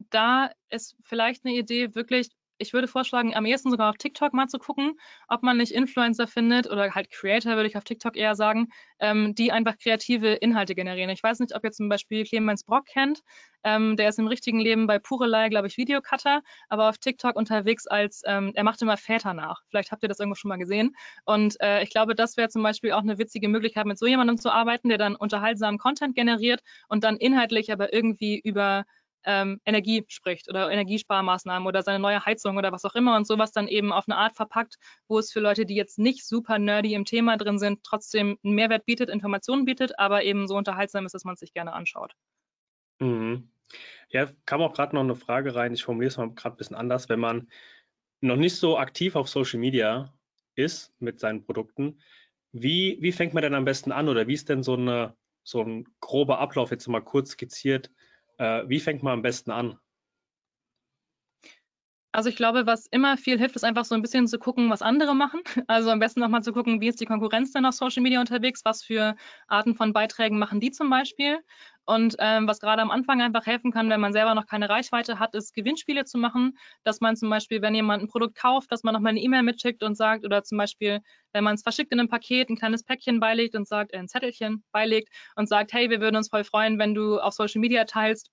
da ist vielleicht eine Idee, wirklich ich würde vorschlagen, am ehesten sogar auf TikTok mal zu gucken, ob man nicht Influencer findet oder halt Creator, würde ich auf TikTok eher sagen, ähm, die einfach kreative Inhalte generieren. Ich weiß nicht, ob ihr zum Beispiel Clemens Brock kennt. Ähm, der ist im richtigen Leben bei Purelei, glaube ich, Videocutter, aber auf TikTok unterwegs als, ähm, er macht immer Väter nach. Vielleicht habt ihr das irgendwo schon mal gesehen. Und äh, ich glaube, das wäre zum Beispiel auch eine witzige Möglichkeit, mit so jemandem zu arbeiten, der dann unterhaltsamen Content generiert und dann inhaltlich aber irgendwie über ähm, Energie spricht oder Energiesparmaßnahmen oder seine neue Heizung oder was auch immer und sowas dann eben auf eine Art verpackt, wo es für Leute, die jetzt nicht super nerdy im Thema drin sind, trotzdem einen Mehrwert bietet, Informationen bietet, aber eben so unterhaltsam ist, dass man es sich gerne anschaut. Mhm. Ja, kam auch gerade noch eine Frage rein. Ich formuliere es mal gerade ein bisschen anders. Wenn man noch nicht so aktiv auf Social Media ist mit seinen Produkten, wie, wie fängt man denn am besten an oder wie ist denn so, eine, so ein grober Ablauf jetzt mal kurz skizziert? Äh, wie fängt man am besten an? Also ich glaube, was immer viel hilft, ist einfach so ein bisschen zu gucken, was andere machen. [laughs] Also am besten nochmal zu gucken, wie ist die Konkurrenz denn auf Social Media unterwegs, was für Arten von Beiträgen machen die zum Beispiel. Und ähm, was gerade am Anfang einfach helfen kann, wenn man selber noch keine Reichweite hat, ist Gewinnspiele zu machen, dass man zum Beispiel, wenn jemand ein Produkt kauft, dass man nochmal eine E-Mail mitschickt und sagt, oder zum Beispiel, wenn man es verschickt in einem Paket, ein kleines Päckchen beilegt und sagt, äh, ein Zettelchen beilegt und sagt, hey, wir würden uns voll freuen, wenn du auf Social Media teilst,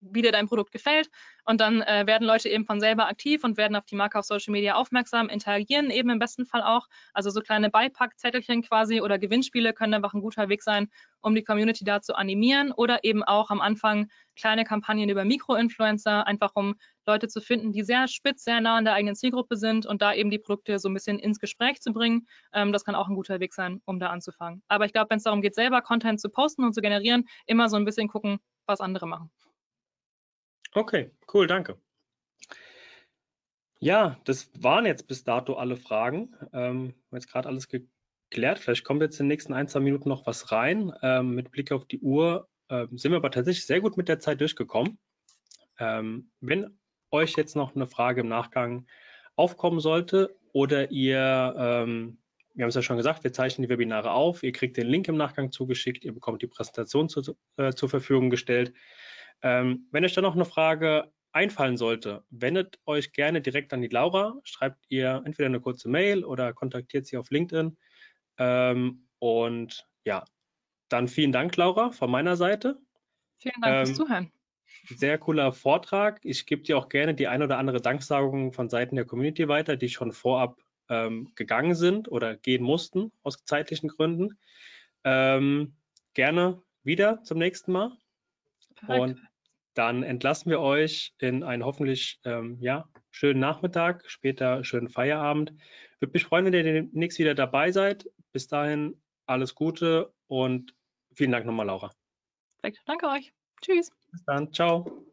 wie dir dein Produkt gefällt. Und dann äh, werden Leute eben von selber aktiv und werden auf die Marke auf Social Media aufmerksam, interagieren eben im besten Fall auch. Also so kleine Beipackzettelchen quasi oder Gewinnspiele können einfach ein guter Weg sein, um die Community da zu animieren oder eben auch am Anfang kleine Kampagnen über Mikroinfluencer, einfach um Leute zu finden, die sehr spitz, sehr nah an der eigenen Zielgruppe sind und da eben die Produkte so ein bisschen ins Gespräch zu bringen. Ähm, das kann auch ein guter Weg sein, um da anzufangen. Aber ich glaube, wenn es darum geht, selber Content zu posten und zu generieren, immer so ein bisschen gucken, was andere machen. Okay, cool, danke. Ja, das waren jetzt bis dato alle Fragen. Ähm, jetzt gerade alles geklärt. Vielleicht kommt jetzt in den nächsten ein, zwei Minuten noch was rein. Ähm, mit Blick auf die Uhr ähm, sind wir aber tatsächlich sehr gut mit der Zeit durchgekommen. Ähm, wenn euch jetzt noch eine Frage im Nachgang aufkommen sollte oder ihr, ähm, wir haben es ja schon gesagt, wir zeichnen die Webinare auf, ihr kriegt den Link im Nachgang zugeschickt, ihr bekommt die Präsentation zu, äh, zur Verfügung gestellt. Ähm, wenn euch da noch eine Frage einfallen sollte, wendet euch gerne direkt an die Laura, schreibt ihr entweder eine kurze Mail oder kontaktiert sie auf LinkedIn. Ähm, und ja, dann vielen Dank, Laura, von meiner Seite. Vielen Dank ähm, fürs Zuhören. Sehr cooler Vortrag. Ich gebe dir auch gerne die ein oder andere Danksagung von Seiten der Community weiter, die schon vorab ähm, gegangen sind oder gehen mussten aus zeitlichen Gründen. Ähm, gerne wieder zum nächsten Mal. Perfekt. Und dann entlassen wir euch in einen hoffentlich ähm, ja, schönen Nachmittag, später schönen Feierabend. Würde mich freuen, wenn ihr demnächst wieder dabei seid. Bis dahin alles Gute und vielen Dank nochmal, Laura. Perfekt. Danke euch. Tschüss. Bis dann. Ciao.